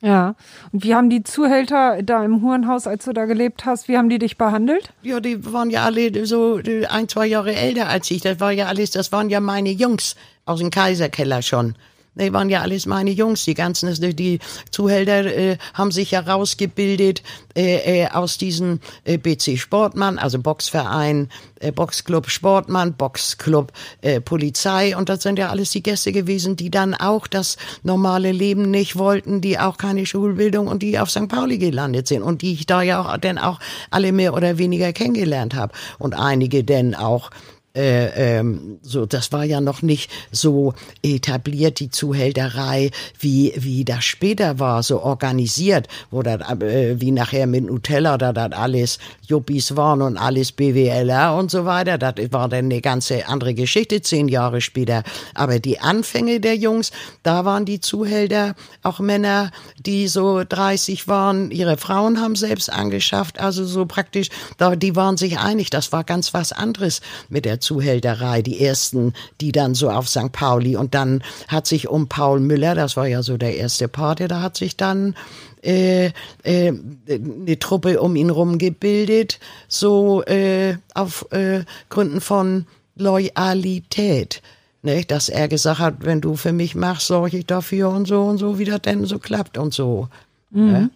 Ja. Und wie haben die Zuhälter da im Hurenhaus, als du da gelebt hast, wie haben die dich behandelt? Ja, die waren ja alle so ein, zwei Jahre älter als ich. Das war ja alles, das waren ja meine Jungs aus dem Kaiserkeller schon. Die waren ja alles meine Jungs. Die ganzen, die Zuhälter äh, haben sich ja rausgebildet äh, äh, aus diesem äh, BC Sportmann, also Boxverein, äh, Boxclub Sportmann, Boxclub äh, Polizei. Und das sind ja alles die Gäste gewesen, die dann auch das normale Leben nicht wollten, die auch keine Schulbildung und die auf St. Pauli gelandet sind und die ich da ja auch dann auch alle mehr oder weniger kennengelernt habe. Und einige denn auch äh, ähm, so, das war ja noch nicht so etabliert, die Zuhälterei, wie, wie das später war, so organisiert, wo das, äh, wie nachher mit Nutella da das alles Juppies waren und alles BWLer und so weiter. Das war dann eine ganze andere Geschichte, zehn Jahre später. Aber die Anfänge der Jungs, da waren die Zuhälter auch Männer, die so 30 waren, ihre Frauen haben selbst angeschafft, also so praktisch, da, die waren sich einig, das war ganz was anderes mit der Zuhälterei, die ersten, die dann so auf St. Pauli und dann hat sich um Paul Müller, das war ja so der erste Pate, da hat sich dann äh, äh, eine Truppe um ihn rum gebildet, so äh, auf äh, Gründen von Loyalität. Ne, dass er gesagt hat, wenn du für mich machst, sorge ich dafür und so und so, wie das denn so klappt und so. Mhm. Ne?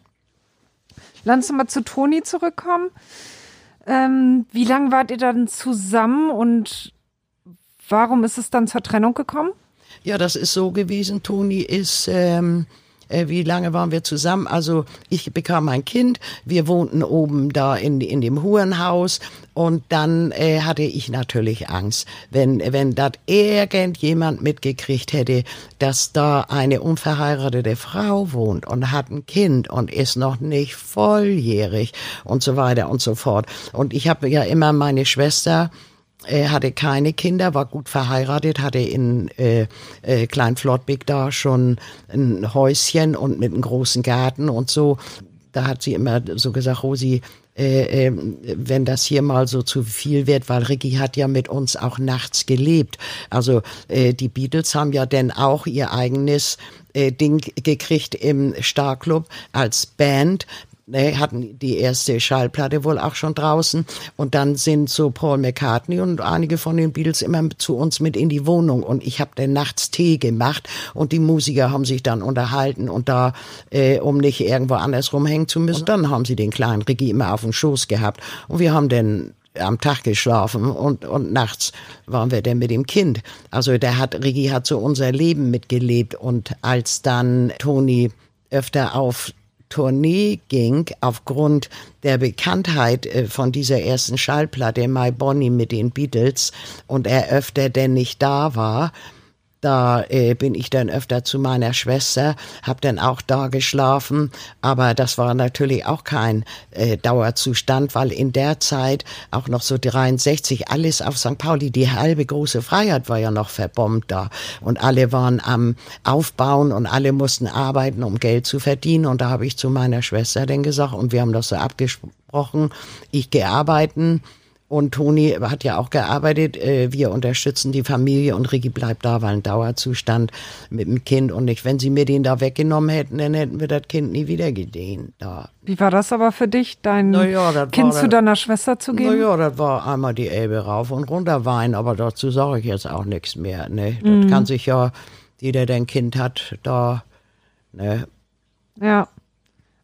Lass uns mal zu Toni zurückkommen. Ähm, wie lange wart ihr dann zusammen und warum ist es dann zur Trennung gekommen? Ja, das ist so gewesen. Toni ist, ähm, äh, wie lange waren wir zusammen? Also ich bekam ein Kind, wir wohnten oben da in, in dem Hurenhaus und dann äh, hatte ich natürlich Angst, wenn, wenn das irgendjemand mitgekriegt hätte, dass da eine unverheiratete Frau wohnt und hat ein Kind und ist noch nicht volljährig und so weiter und so fort. Und ich habe ja immer meine Schwester, er hatte keine Kinder, war gut verheiratet, hatte in äh, äh, Kleinflottbek da schon ein Häuschen und mit einem großen Garten und so. Da hat sie immer so gesagt, Rosi, äh, äh, wenn das hier mal so zu viel wird, weil Ricky hat ja mit uns auch nachts gelebt. Also äh, die Beatles haben ja dann auch ihr eigenes äh, Ding gekriegt im Starclub als Band ne, hatten die erste Schallplatte wohl auch schon draußen. Und dann sind so Paul McCartney und einige von den Beatles immer zu uns mit in die Wohnung. Und ich habe dann nachts Tee gemacht und die Musiker haben sich dann unterhalten. Und da, äh, um nicht irgendwo anders rumhängen zu müssen, dann haben sie den kleinen Ricky immer auf dem Schoß gehabt. Und wir haben dann am Tag geschlafen und, und nachts waren wir dann mit dem Kind. Also der hat, Ricky hat so unser Leben mitgelebt und als dann Toni öfter auf Tournee ging, aufgrund der Bekanntheit äh, von dieser ersten Schallplatte My Bonnie mit den Beatles und er öfter denn nicht da war, da äh, bin ich dann öfter zu meiner Schwester, hab dann auch da geschlafen, aber das war natürlich auch kein äh, Dauerzustand, weil in der Zeit auch noch so 63 alles auf St. Pauli, die halbe große Freiheit war ja noch verbombt da. Und alle waren am Aufbauen und alle mussten arbeiten, um Geld zu verdienen. Und da habe ich zu meiner Schwester dann gesagt und wir haben das so abgesprochen, ich gehe arbeiten und Toni hat ja auch gearbeitet. Äh, wir unterstützen die Familie und Ricky bleibt da, weil ein Dauerzustand mit dem Kind. Und nicht, wenn sie mir den da weggenommen hätten, dann hätten wir das Kind nie wieder gedehnt. Da. Wie war das aber für dich, dein ja, Kind zu deiner Schwester zu geben? Naja, das war einmal die Elbe rauf und runter weinen, aber dazu sage ich jetzt auch nichts mehr. Ne? Das mhm. kann sich ja, jeder, der ein Kind hat, da. Ne? Ja.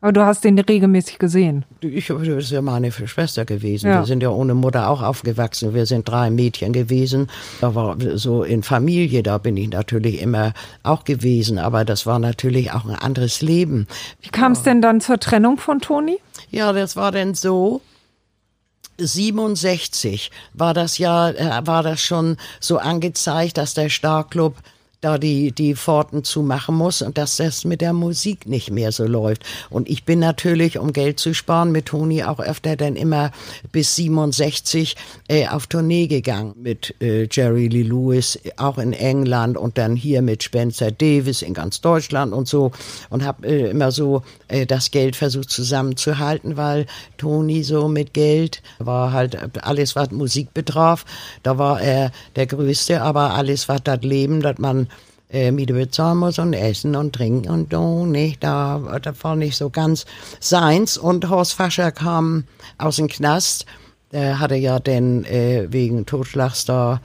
Aber du hast den regelmäßig gesehen. Ich, das ist ja meine Schwester gewesen. Ja. Wir sind ja ohne Mutter auch aufgewachsen. Wir sind drei Mädchen gewesen. Da war so in Familie, da bin ich natürlich immer auch gewesen. Aber das war natürlich auch ein anderes Leben. Wie kam es denn dann zur Trennung von Toni? Ja, das war denn so. 67 war das ja, äh, war das schon so angezeigt, dass der Starclub da die, die Pforten zumachen muss und dass das mit der Musik nicht mehr so läuft. Und ich bin natürlich, um Geld zu sparen, mit Toni auch öfter dann immer bis 67 äh, auf Tournee gegangen mit äh, Jerry Lee Lewis, auch in England und dann hier mit Spencer Davis in ganz Deutschland und so und habe äh, immer so äh, das Geld versucht zusammenzuhalten, weil Toni so mit Geld war halt alles, was Musik betraf, da war er der Größte, aber alles, was das Leben, dass man äh, Miete bezahlen muss und essen und trinken und so, nicht, da, das war nicht so ganz seins. Und Horst Fascher kam aus dem Knast, der hatte ja denn äh, wegen Totschlags da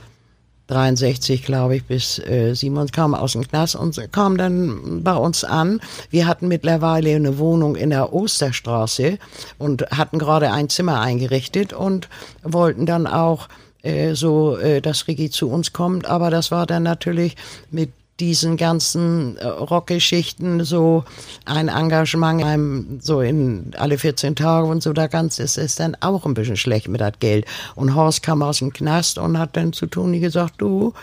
63, glaube ich, bis äh, 27 kam aus dem Knast und kam dann bei uns an. Wir hatten mittlerweile eine Wohnung in der Osterstraße und hatten gerade ein Zimmer eingerichtet und wollten dann auch äh, so, äh, dass Rigi zu uns kommt. Aber das war dann natürlich mit diesen ganzen äh, Rockgeschichten so ein Engagement einem so in alle 14 Tage und so da ganz ist es dann auch ein bisschen schlecht mit das Geld. Und Horst kam aus dem Knast und hat dann zu Toni gesagt, du,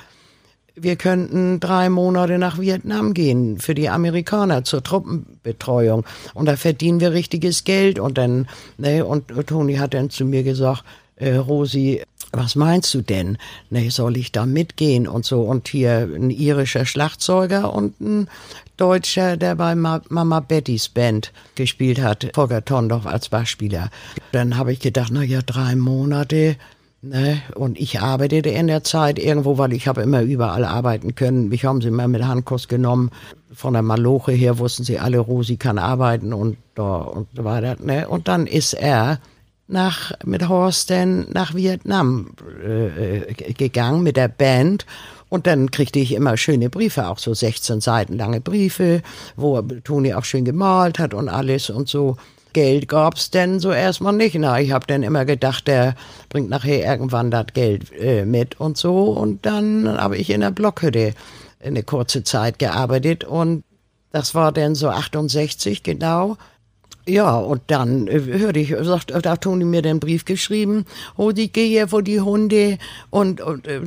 wir könnten drei Monate nach Vietnam gehen für die Amerikaner zur Truppenbetreuung und da verdienen wir richtiges Geld und dann ne und Toni hat dann zu mir gesagt, äh, Rosi, was meinst du denn? Ne, soll ich da mitgehen und so? Und hier ein irischer Schlagzeuger und ein Deutscher, der bei Ma Mama Bettys Band gespielt hat, Volker Tondorf als Bassspieler. Dann habe ich gedacht, na ja, drei Monate. Ne? Und ich arbeitete in der Zeit irgendwo, weil ich habe immer überall arbeiten können. Mich haben sie immer mit Handkuss genommen. Von der Maloche her wussten sie alle, Rosi kann arbeiten und und so weiter. Ne? Und dann ist er nach, mit Horst denn nach Vietnam äh, gegangen mit der Band. Und dann kriegte ich immer schöne Briefe, auch so 16 Seiten lange Briefe, wo Toni auch schön gemalt hat und alles und so. Geld gab's denn so erstmal nicht. Na, ich habe dann immer gedacht, der bringt nachher irgendwann das Geld äh, mit und so. Und dann habe ich in der Blockhütte eine kurze Zeit gearbeitet und das war dann so 68 genau. Ja, und dann äh, hörte ich, sagt, da hat Toni mir den Brief geschrieben, oh, ich gehe vor die Hunde und, und äh,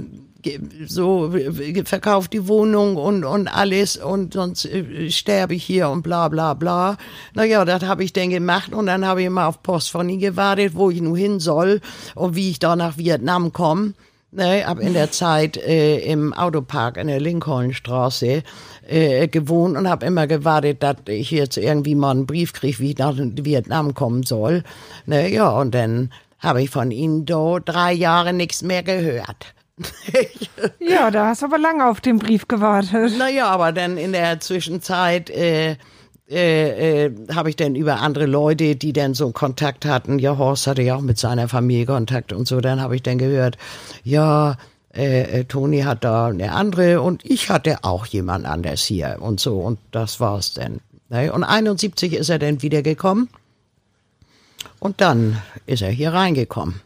so äh, verkauft die Wohnung und, und alles und sonst äh, sterbe ich hier und bla bla bla. Naja, das habe ich dann gemacht und dann habe ich mal auf Post von ihm gewartet, wo ich nun hin soll und wie ich da nach Vietnam komme. Ne, hab in der Zeit äh, im Autopark in der Lincolnstraße äh, gewohnt und habe immer gewartet, dass ich jetzt irgendwie mal einen Brief kriege, wie ich nach Vietnam kommen soll. Ne, ja, und dann habe ich von ihnen da drei Jahre nichts mehr gehört. Ja, da hast du aber lange auf den Brief gewartet. Naja, aber dann in der Zwischenzeit äh, äh, äh, habe ich dann über andere Leute, die dann so Kontakt hatten, ja, Horst hatte ja auch mit seiner Familie Kontakt und so, dann habe ich dann gehört, ja, äh, äh, Toni hat da eine andere und ich hatte auch jemand anders hier und so und das war's dann. Ne? Und 71 ist er dann wiedergekommen und dann ist er hier reingekommen.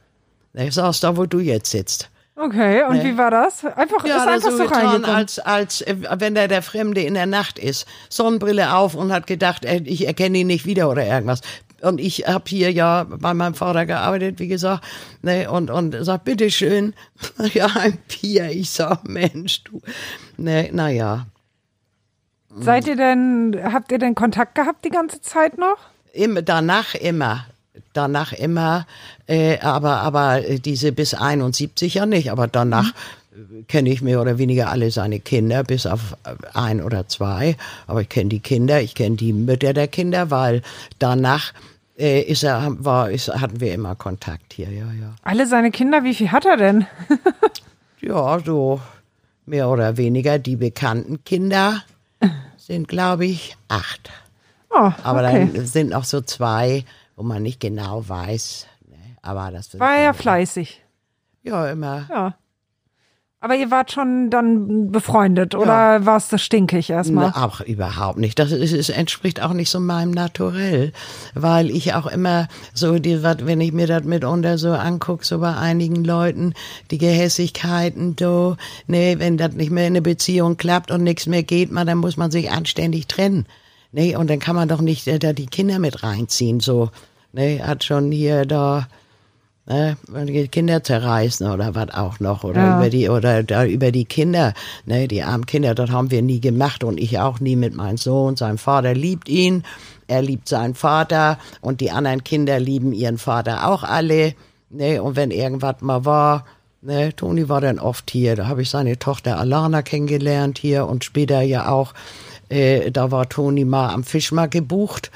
Er saß da, wo du jetzt sitzt. Okay, und wie war das? Einfach, ist Ja, einfach so so getan, als, als äh, wenn er der Fremde in der Nacht ist. Sonnenbrille auf und hat gedacht, äh, ich erkenne ihn nicht wieder oder irgendwas. Und ich habe hier ja bei meinem Vater gearbeitet, wie gesagt, ne, und, und sagt, bitteschön, ja, ein Bier. Ich sag, Mensch, du. Ne, naja, Seid ihr denn, habt ihr denn Kontakt gehabt die ganze Zeit noch? immer, danach immer. Danach immer, äh, aber, aber diese bis 71 ja nicht, aber danach äh, kenne ich mehr oder weniger alle seine Kinder, bis auf äh, ein oder zwei. Aber ich kenne die Kinder, ich kenne die Mütter der Kinder, weil danach äh, ist er, war, ist, hatten wir immer Kontakt hier, ja, ja. Alle seine Kinder, wie viel hat er denn? Ja, so mehr oder weniger die bekannten Kinder sind, glaube ich, acht. Oh, Aber okay. dann sind noch so zwei, wo man nicht genau weiß. Ne? Aber das War ja fleißig. ja immer. Ja. Aber ihr wart schon dann befreundet oder warst du stinkig erstmal? Na, auch überhaupt nicht. Das ist, es entspricht auch nicht so meinem Naturell, weil ich auch immer so, die, wat, wenn ich mir das mitunter so anguck, so bei einigen Leuten, die Gehässigkeiten, do, nee, wenn das nicht mehr in eine Beziehung klappt und nichts mehr geht, man, dann muss man sich anständig trennen. Nee, und dann kann man doch nicht äh, da die Kinder mit reinziehen, so. Nee, hat schon hier da, ne, die Kinder zerreißen oder was auch noch oder Ja. über die oder da über die Kinder, ne, die armen Kinder, das haben wir nie gemacht und ich auch nie mit meinem Sohn. Sein Vater liebt ihn, er liebt seinen Vater und die anderen Kinder lieben ihren Vater auch alle, ne, und wenn irgendwas mal war, ne, Toni war dann oft hier, da habe ich seine Tochter Alana kennengelernt hier und später ja auch, äh, da war Toni mal am Fischmarkt gebucht.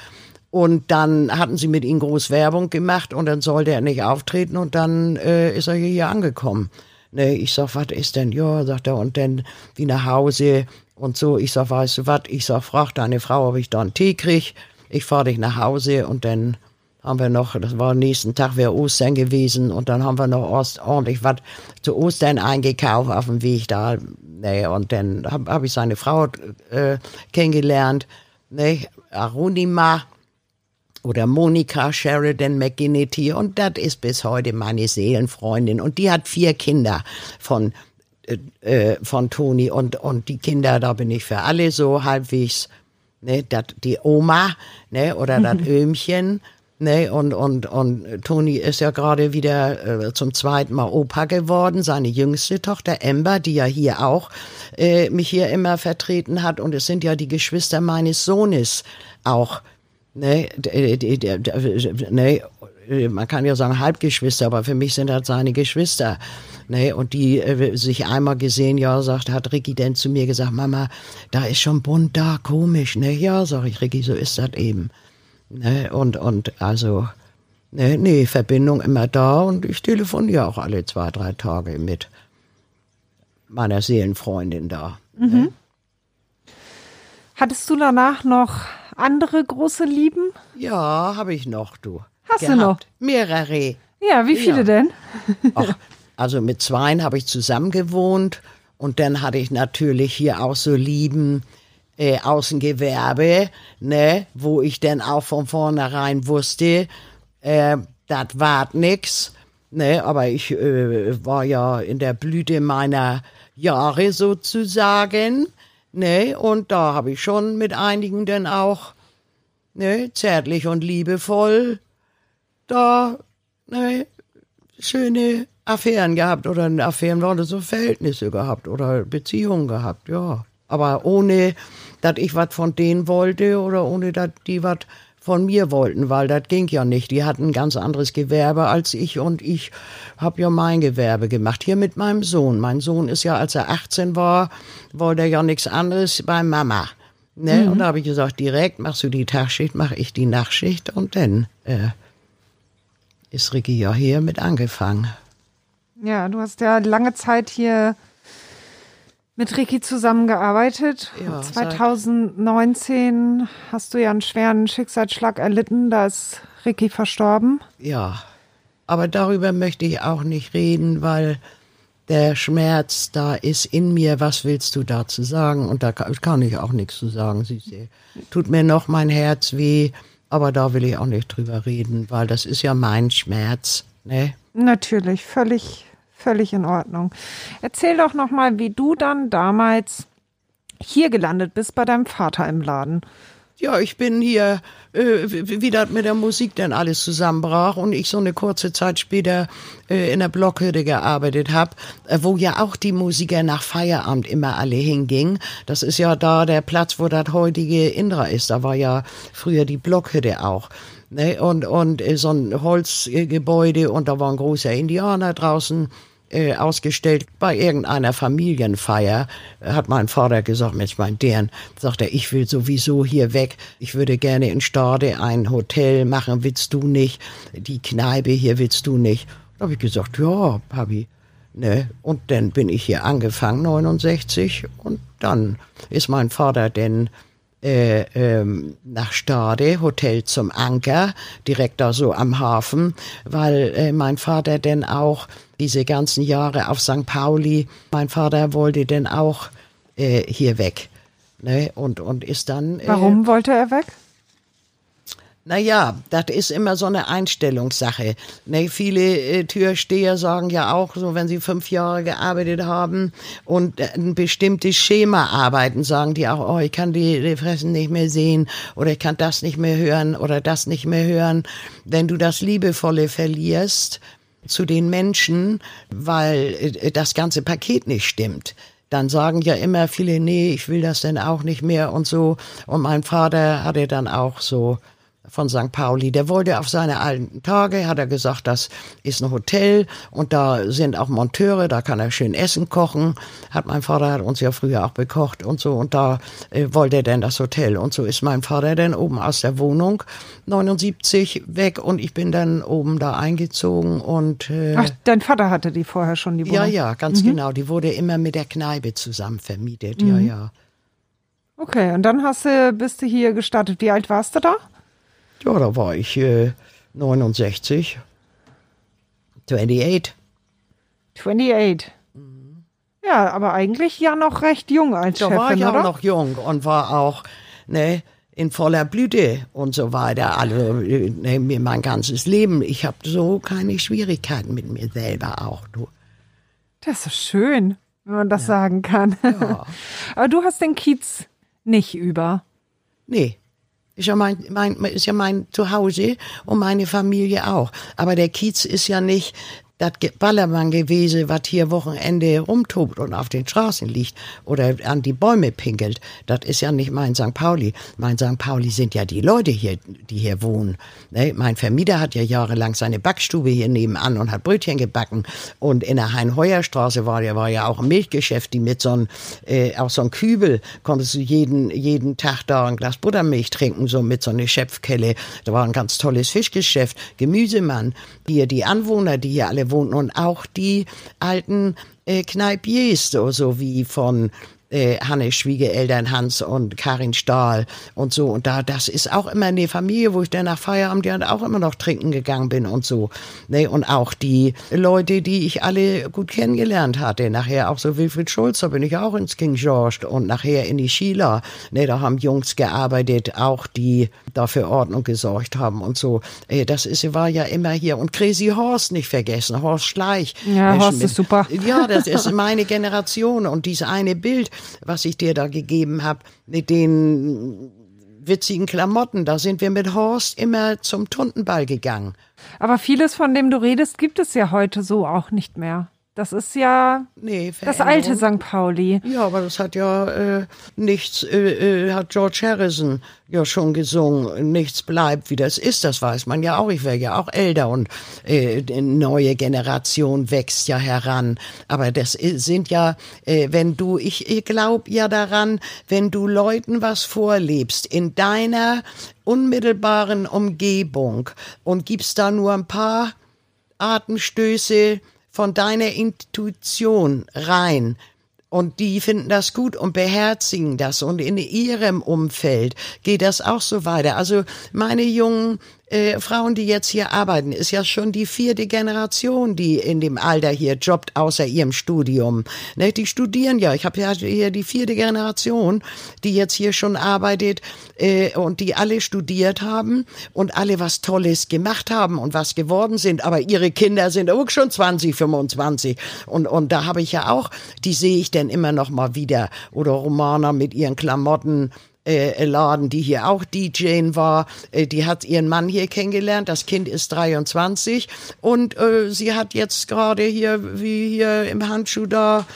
Und dann hatten sie mit ihm groß Werbung gemacht und dann sollte er nicht auftreten und dann äh, ist er hier angekommen. Ne, ich sag, was ist denn? Ja, sagt er, und dann wie nach Hause und so. Ich sag, weißt du was? Ich sag, frag deine Frau, ob ich da einen Tee krieg. Ich fahr dich nach Hause und dann haben wir noch, das war am nächsten Tag, wäre Ostern gewesen. Und dann haben wir noch Ost, ordentlich was zu Ostern eingekauft auf dem Weg da. Ne, und dann habe hab ich seine Frau äh, kennengelernt, ne, Arunima oder Monika Sheridan McGinnity und das ist bis heute meine Seelenfreundin. Und die hat vier Kinder von äh, äh, von Toni. Und und die Kinder da bin ich für alle so halbwegs ne dat die Oma ne oder das Öhmchen ne und und und Toni ist ja gerade wieder äh, zum zweiten Mal Opa geworden seine jüngste Tochter Amber die ja hier auch äh, mich hier immer vertreten hat und es sind ja die Geschwister meines Sohnes auch Ne, d- ne, man kann ja sagen Halbgeschwister, aber für mich sind das seine Geschwister. Ne, und die äh, sich einmal gesehen, ja, sagt, hat Ricky denn zu mir gesagt, Mama, da ist schon bunt da, komisch, ne? Ja, sag ich, Ricky, so ist das eben. Ne, und, und also, ne, nee, Verbindung immer da und ich telefoniere auch alle zwei, drei Tage mit meiner Seelenfreundin da. Hattest du danach noch andere große Lieben? Ja, habe ich noch, du. Hast du noch? Mehrere. Ja, wie viele Ja. denn? Ach, also mit zweien habe ich zusammen gewohnt und dann hatte ich natürlich hier auch so lieben äh, Außengewerbe, ne, wo ich dann auch von vornherein wusste, äh, das war nix, ne, aber ich äh, war ja in der Blüte meiner Jahre sozusagen, ne, und da habe ich schon mit einigen dann auch, ne, zärtlich und liebevoll da, ne, schöne Affären gehabt oder Affären waren so Verhältnisse gehabt oder Beziehungen gehabt, ja. Aber ohne, dass ich was von denen wollte oder ohne, dass die was von mir wollten, weil das ging ja nicht. Die hatten ein ganz anderes Gewerbe als ich und ich habe ja mein Gewerbe gemacht. Hier mit meinem Sohn. Mein Sohn ist ja, als er 18 war, wollte er ja nichts anderes bei Mama. Ne? Und da habe ich gesagt, direkt machst du die Tagschicht, mache ich die Nachtschicht und dann äh, ist Ricky ja hier mit angefangen. Ja, du hast ja lange Zeit hier mit Ricky zusammengearbeitet. Ja, seit- 2019 hast du ja einen schweren Schicksalsschlag erlitten, da ist Ricky verstorben. Ja, aber darüber möchte ich auch nicht reden, weil der Schmerz da ist in mir. Was willst du dazu sagen? Und da kann, ich auch nichts zu sagen. Siehste. Tut mir noch mein Herz weh, aber da will ich auch nicht drüber reden, weil das ist ja mein Schmerz. Ne? Natürlich, völlig, völlig in Ordnung. Erzähl doch noch mal, wie du dann damals hier gelandet bist bei deinem Vater im Laden. Ja, ich bin hier, äh, wie das mit der Musik dann alles zusammenbrach und ich so eine kurze Zeit später äh, in der Blockhütte gearbeitet hab, äh, wo ja auch die Musiker nach Feierabend immer alle hingingen. Das ist ja da der Platz, wo das heutige Indra ist. Da war ja früher die Blockhütte auch. Ne? Und, und äh, so ein Holzgebäude und da war ein großer Indianer draußen äh, ausgestellt bei irgendeiner Familienfeier, hat mein Vater gesagt, Mensch, mein Dern, sagt er, ich will sowieso hier weg. Ich würde gerne in Stade ein Hotel machen, willst du nicht? Die Kneipe hier willst du nicht? Da habe ich gesagt, ja, Papi. Ne? Und dann bin ich hier angefangen, 69, und dann ist mein Vater denn äh, ähm, nach Stade, Hotel zum Anker, direkt da so am Hafen, weil äh, mein Vater denn auch diese ganzen Jahre auf St. Pauli. Mein Vater wollte denn auch äh, hier weg. Ne? Und, und ist dann. Äh, Warum wollte er weg? Naja, das ist immer so eine Einstellungssache. Ne, viele äh, Türsteher sagen ja auch, so wenn sie fünf Jahre gearbeitet haben und ein bestimmtes Schema arbeiten, sagen die auch, oh, ich kann die, die Fressen nicht mehr sehen oder ich kann das nicht mehr hören oder das nicht mehr hören. Wenn du das Liebevolle verlierst zu den Menschen, weil äh, das ganze Paket nicht stimmt, dann sagen ja immer viele, nee, ich will das denn auch nicht mehr und so. Und mein Vater hatte dann auch so von St. Pauli. Der wollte auf seine alten Tage, hat er gesagt, das ist ein Hotel und da sind auch Monteure, da kann er schön Essen kochen. Hat mein Vater hat uns ja früher auch bekocht und so und da äh, wollte er denn das Hotel und so ist mein Vater dann oben aus der Wohnung 79 weg und ich bin dann oben da eingezogen und äh, Ach, dein Vater hatte die vorher schon die Wohnung? Ja, ja, ganz mhm. genau. Die wurde immer mit der Kneipe zusammen vermietet. Mhm. Ja, ja. Okay, und dann hast du, bist du hier gestartet. Wie alt warst du da? Ja, da war ich äh, 69. 28. 28. Mhm. Ja, aber eigentlich ja noch recht jung als da Chefin, war ich oder? auch noch jung und war auch, ne, in voller Blüte und so weiter. Also ne, mir mein ganzes Leben. Ich habe so keine Schwierigkeiten mit mir selber auch. Du. Das ist schön, wenn man das ja. sagen kann. Ja. Aber du hast den Kiez nicht über. Nee. Ist ja mein, mein, ist ja mein Zuhause und meine Familie auch. Aber der Kiez ist ja nicht das Ballermann gewesen, was hier Wochenende rumtobt und auf den Straßen liegt oder an die Bäume pinkelt. Das ist ja nicht mein St. Pauli. Mein St. Pauli sind ja die Leute hier, die hier wohnen. Ne? Mein Vermieter hat ja jahrelang seine Backstube hier nebenan und hat Brötchen gebacken. Und in der Hein-Heuer-Straße war, ja war ja auch ein Milchgeschäft, die mit so einem, äh, auch so einem Kübel konntest du jeden, jeden Tag da ein Glas Buttermilch trinken, so mit so einer Schöpfkelle. Da war ein ganz tolles Fischgeschäft, Gemüsemann. Hier die Anwohner, die hier alle wohnten und auch die alten äh, Kneipiers, so, so wie von äh, Hannes Schwiegereltern Hans und Karin Stahl und so. Und da, das ist auch immer eine Familie, wo ich dann nach Feierabend ja auch immer noch trinken gegangen bin und so. Ne? Und auch die Leute, die ich alle gut kennengelernt hatte. Nachher auch so Wilfried Schulz, da bin ich auch ins King George und nachher in die Sheila. Ne? Da haben Jungs gearbeitet, auch die dafür Ordnung gesorgt haben und so. Äh, das ist, war ja immer hier. Und Crazy Horst nicht vergessen, Horst Schleich. Ja, Horst mit, ist super. Ja, das ist meine Generation und dieses eine Bild, was ich dir da gegeben habe, mit den witzigen Klamotten. Da sind wir mit Horst immer zum Tuntenball gegangen. Aber vieles, von dem du redest, gibt es ja heute so auch nicht mehr. Das ist ja nee, das alte St. Pauli. Ja, aber das hat ja äh, nichts, äh, äh, hat George Harrison ja schon gesungen. Nichts bleibt, wie das ist. Das weiß man ja auch. Ich werde ja auch älter und äh, die neue Generation wächst ja heran. Aber das sind ja, äh, wenn du, ich, ich glaube ja daran, wenn du Leuten was vorlebst in deiner unmittelbaren Umgebung und gibst da nur ein paar Atemstöße von deiner Intuition rein. Und die finden das gut und beherzigen das. Und in ihrem Umfeld geht das auch so weiter. Also meine jungen äh, Frauen, die jetzt hier arbeiten, ist ja schon die vierte Generation, die in dem Alter hier jobbt, außer ihrem Studium. Ne, die studieren ja. Ich habe ja hier die vierte Generation, die jetzt hier schon arbeitet äh, und die alle studiert haben und alle was Tolles gemacht haben und was geworden sind. Aber ihre Kinder sind auch schon 20, 25. Und, und da habe ich ja auch, die sehe ich dann immer noch mal wieder. Oder Romana mit ihren Klamotten äh, Laden, die hier auch DJing war. Äh, die hat ihren Mann hier kennengelernt. Das Kind ist 23 und äh, sie hat jetzt gerade hier, wie hier im Handschuh da,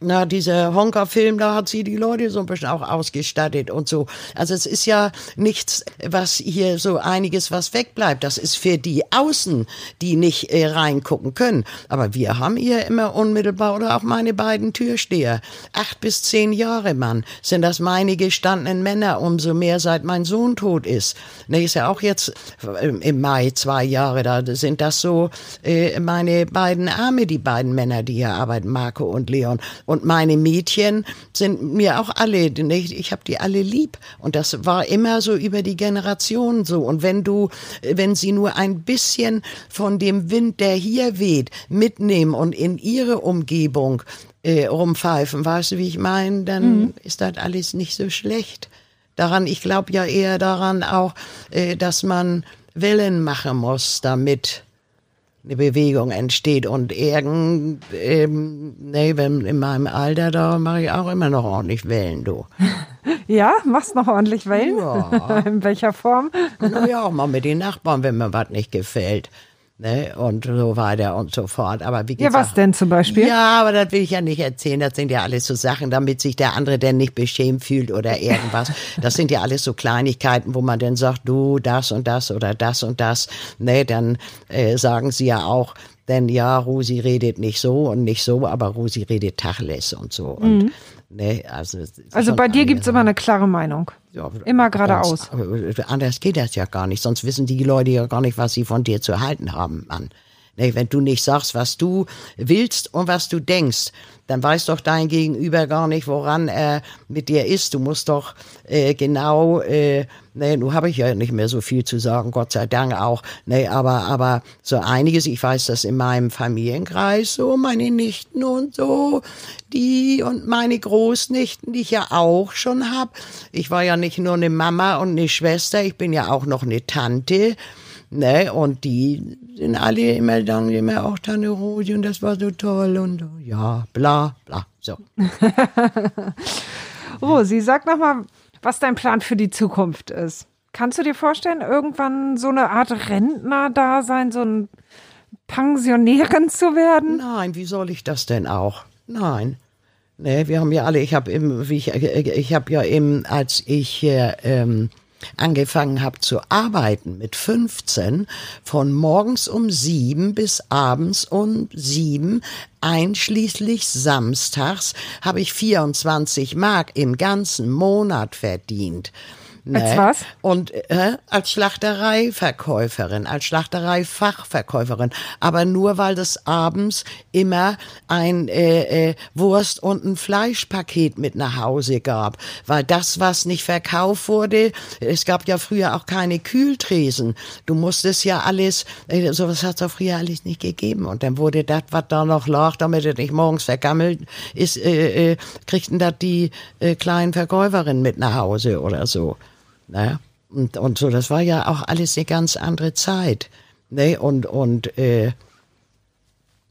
na, dieser Honka-Film, da hat sie die Leute so ein bisschen auch ausgestattet und so. Also es ist ja nichts, was hier so einiges, was wegbleibt. Das ist für die Außen, die nicht äh, reingucken können. Aber wir haben hier immer unmittelbar, oder auch meine beiden Türsteher, acht bis zehn Jahre, Mann, sind das meine gestandenen Männer, umso mehr seit mein Sohn tot ist. Ne, ist ja auch jetzt äh, im Mai zwei Jahre, da sind das so äh, meine beiden Arme, die beiden Männer, die hier arbeiten, Marco und Leon. Und meine Mädchen sind mir auch alle, nicht? ich habe die alle lieb. Und das war immer so über die Generationen so. Und wenn du, wenn sie nur ein bisschen von dem Wind, der hier weht, mitnehmen und in ihre Umgebung äh, rumpfeifen, weißt du, wie ich meine, dann mhm. ist das alles nicht so schlecht. Daran, ich glaube ja eher daran auch, äh, dass man Wellen machen muss, damit eine Bewegung entsteht und irgend, ähm, nee, wenn in meinem Alter, da mache ich auch immer noch ordentlich Wellen, du. Ja, machst noch ordentlich Wellen? Ja. in welcher Form? Na ja, auch mal mit den Nachbarn, wenn mir was nicht gefällt ne, und so weiter und so fort. Aber wie gesagt, Ja, was denn zum Beispiel? Ja, aber das will ich ja nicht erzählen. Das sind ja alles so Sachen, damit sich der andere denn nicht beschämt fühlt oder irgendwas. Das sind ja alles so Kleinigkeiten, wo man dann sagt, du, das und das oder das und das. Ne, dann äh, sagen sie ja auch, denn ja, Rosi redet nicht so und nicht so, aber Rosi redet Tacheles und so. Und, Mhm. ne, also Also bei dir eine gibt's immer eine klare Meinung. ja, Immer geradeaus. Aber anders geht das ja gar nicht. Sonst wissen die Leute ja gar nicht, was sie von dir zu halten haben, Mann. Ne, Wenn du nicht sagst, was du willst und was du denkst, dann weiß doch dein Gegenüber gar nicht, woran er mit dir ist. Du musst doch äh, genau, äh, ne, nun habe ich ja nicht mehr so viel zu sagen, Gott sei Dank auch. Ne, aber, aber so einiges, ich weiß das in meinem Familienkreis, so meine Nichten und so, die und meine Großnichten, die ich ja auch schon hab. Ich war ja nicht nur eine Mama und eine Schwester, ich bin ja auch noch eine Tante. Ne, und die sind alle immer dann immer auch Tante Rosi und das war so toll und ja, bla, bla, so. Rosi, sag noch mal, was dein Plan für die Zukunft ist. Kannst du dir vorstellen, irgendwann so eine Art Rentner da sein, so ein Pensionärin zu werden? Nein, wie soll ich das denn auch? Nein. Ne, wir haben ja alle, ich habe ich, ich habe ja eben, als ich äh, ähm, angefangen habe zu arbeiten mit 15, von morgens um sieben bis abends um sieben, einschließlich samstags, habe ich 24 Mark im ganzen Monat verdient. Als was? Und äh, als Schlachtereiverkäuferin, als Schlachtereifachverkäuferin. Aber nur weil das abends immer ein äh, äh, Wurst und ein Fleischpaket mit nach Hause gab. Weil das, was nicht verkauft wurde, es gab ja früher auch keine Kühltresen. Du musstest ja alles, äh, sowas hat es auch früher alles nicht gegeben. Und dann wurde das, was da noch lag, damit es nicht morgens vergammelt ist, äh, äh, kriegten das die äh, kleinen Verkäuferinnen mit nach Hause oder so. Ne? Und, und so, das war ja auch alles eine ganz andere Zeit. Ne? Und, und äh,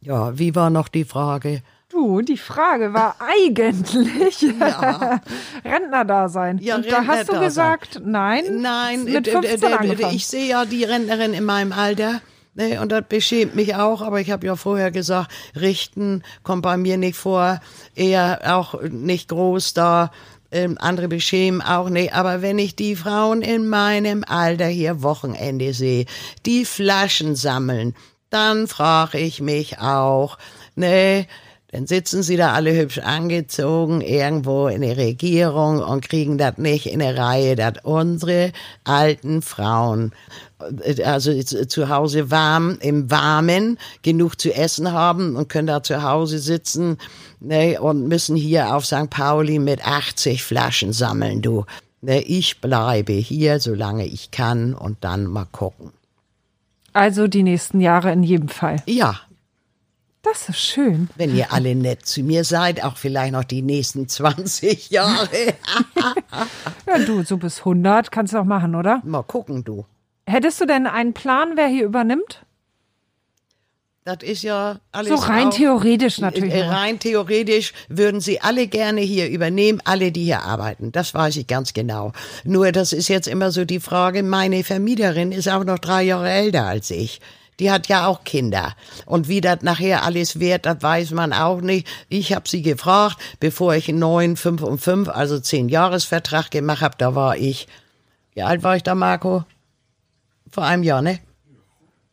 ja, wie war noch die Frage? Du, die Frage war eigentlich Ja. Rentner-Dasein. Ja, Und da hast du gesagt, nein, Nein, mit äh, 15 äh, äh, angefangen. ich sehe ja die Rentnerin in meinem Alter. Ne, und das beschämt mich auch, aber ich habe ja vorher gesagt, richten kommt bei mir nicht vor, eher auch nicht groß da, ähm, andere beschämen auch nicht. Aber wenn ich die Frauen in meinem Alter hier Wochenende sehe, die Flaschen sammeln, dann frage ich mich auch, ne, dann sitzen sie da alle hübsch angezogen irgendwo in der Regierung und kriegen das nicht in der Reihe, dass unsere alten Frauen also zu zu Hause warm, im Warmen genug zu essen haben und können da zu Hause sitzen ne, und müssen hier auf St. Pauli mit 80 Flaschen sammeln, du. Ne, ich bleibe hier, solange ich kann und dann mal gucken. Also die nächsten Jahre in jedem Fall. Ja, Das ist schön. wenn ihr alle nett zu mir seid, auch vielleicht noch die nächsten 20 Jahre. Ja, du, so bis 100 kannst du auch machen, oder? mal gucken, du. Hättest du denn einen Plan, wer hier übernimmt? Das ist ja alles. So rein auch- theoretisch natürlich. Äh. Rein theoretisch würden sie alle gerne hier übernehmen, alle, die hier arbeiten. Das weiß ich ganz genau. Nur das ist jetzt immer so die Frage, meine Vermieterin ist auch noch drei Jahre älter als ich. Die hat ja auch Kinder. Und wie das nachher alles wird, das weiß man auch nicht. Ich habe sie gefragt, bevor ich einen neuen 5 und 5, also 10 Jahresvertrag gemacht habe, da war ich, wie alt war ich da, Marco? Vor einem Jahr, ne?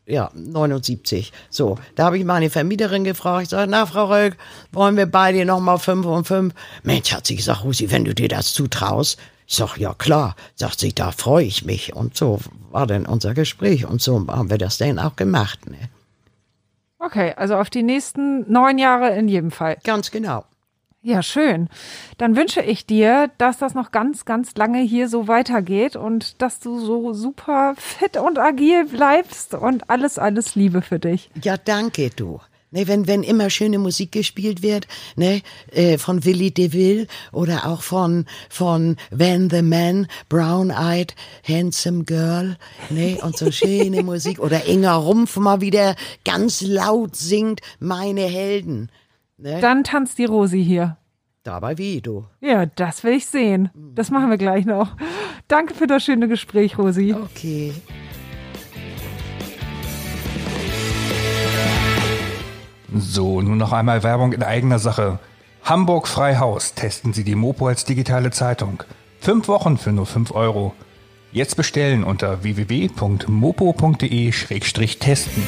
Ja, 79. So, da habe ich meine Vermieterin gefragt. Ich sage, na, Frau Röck, wollen wir beide nochmal fünf und fünf? Mensch, hat sie gesagt, Rosi, wenn du dir das zutraust. Ich sag, ja klar. Sagt sie, da freue ich mich. Und so war dann unser Gespräch. Und so haben wir das dann auch gemacht. Ne? Okay, also auf die nächsten neun Jahre in jedem Fall. Ganz genau. Ja, schön. Dann wünsche ich dir, dass das noch ganz, ganz lange hier so weitergeht und dass du so super fit und agil bleibst und alles, alles Liebe für dich. Ja, danke, du. Ne, wenn, wenn immer schöne Musik gespielt wird, ne, äh, von Willie DeVille oder auch von, von Van the Man, Brown Eyed, Handsome Girl, ne, und so schöne Musik. Oder Inga Rumpf mal wieder ganz laut singt, meine Helden. Ne? Dann tanzt die Rosi hier. Dabei wie, du. Ja, das will ich sehen. Das machen wir gleich noch. Danke für das schöne Gespräch, Rosi. Okay. So, nun noch einmal Werbung in eigener Sache. Hamburg Freihaus testen Sie die Mopo als digitale Zeitung. Fünf Wochen für nur fünf Euro. Jetzt bestellen unter www.mopo.de-testen.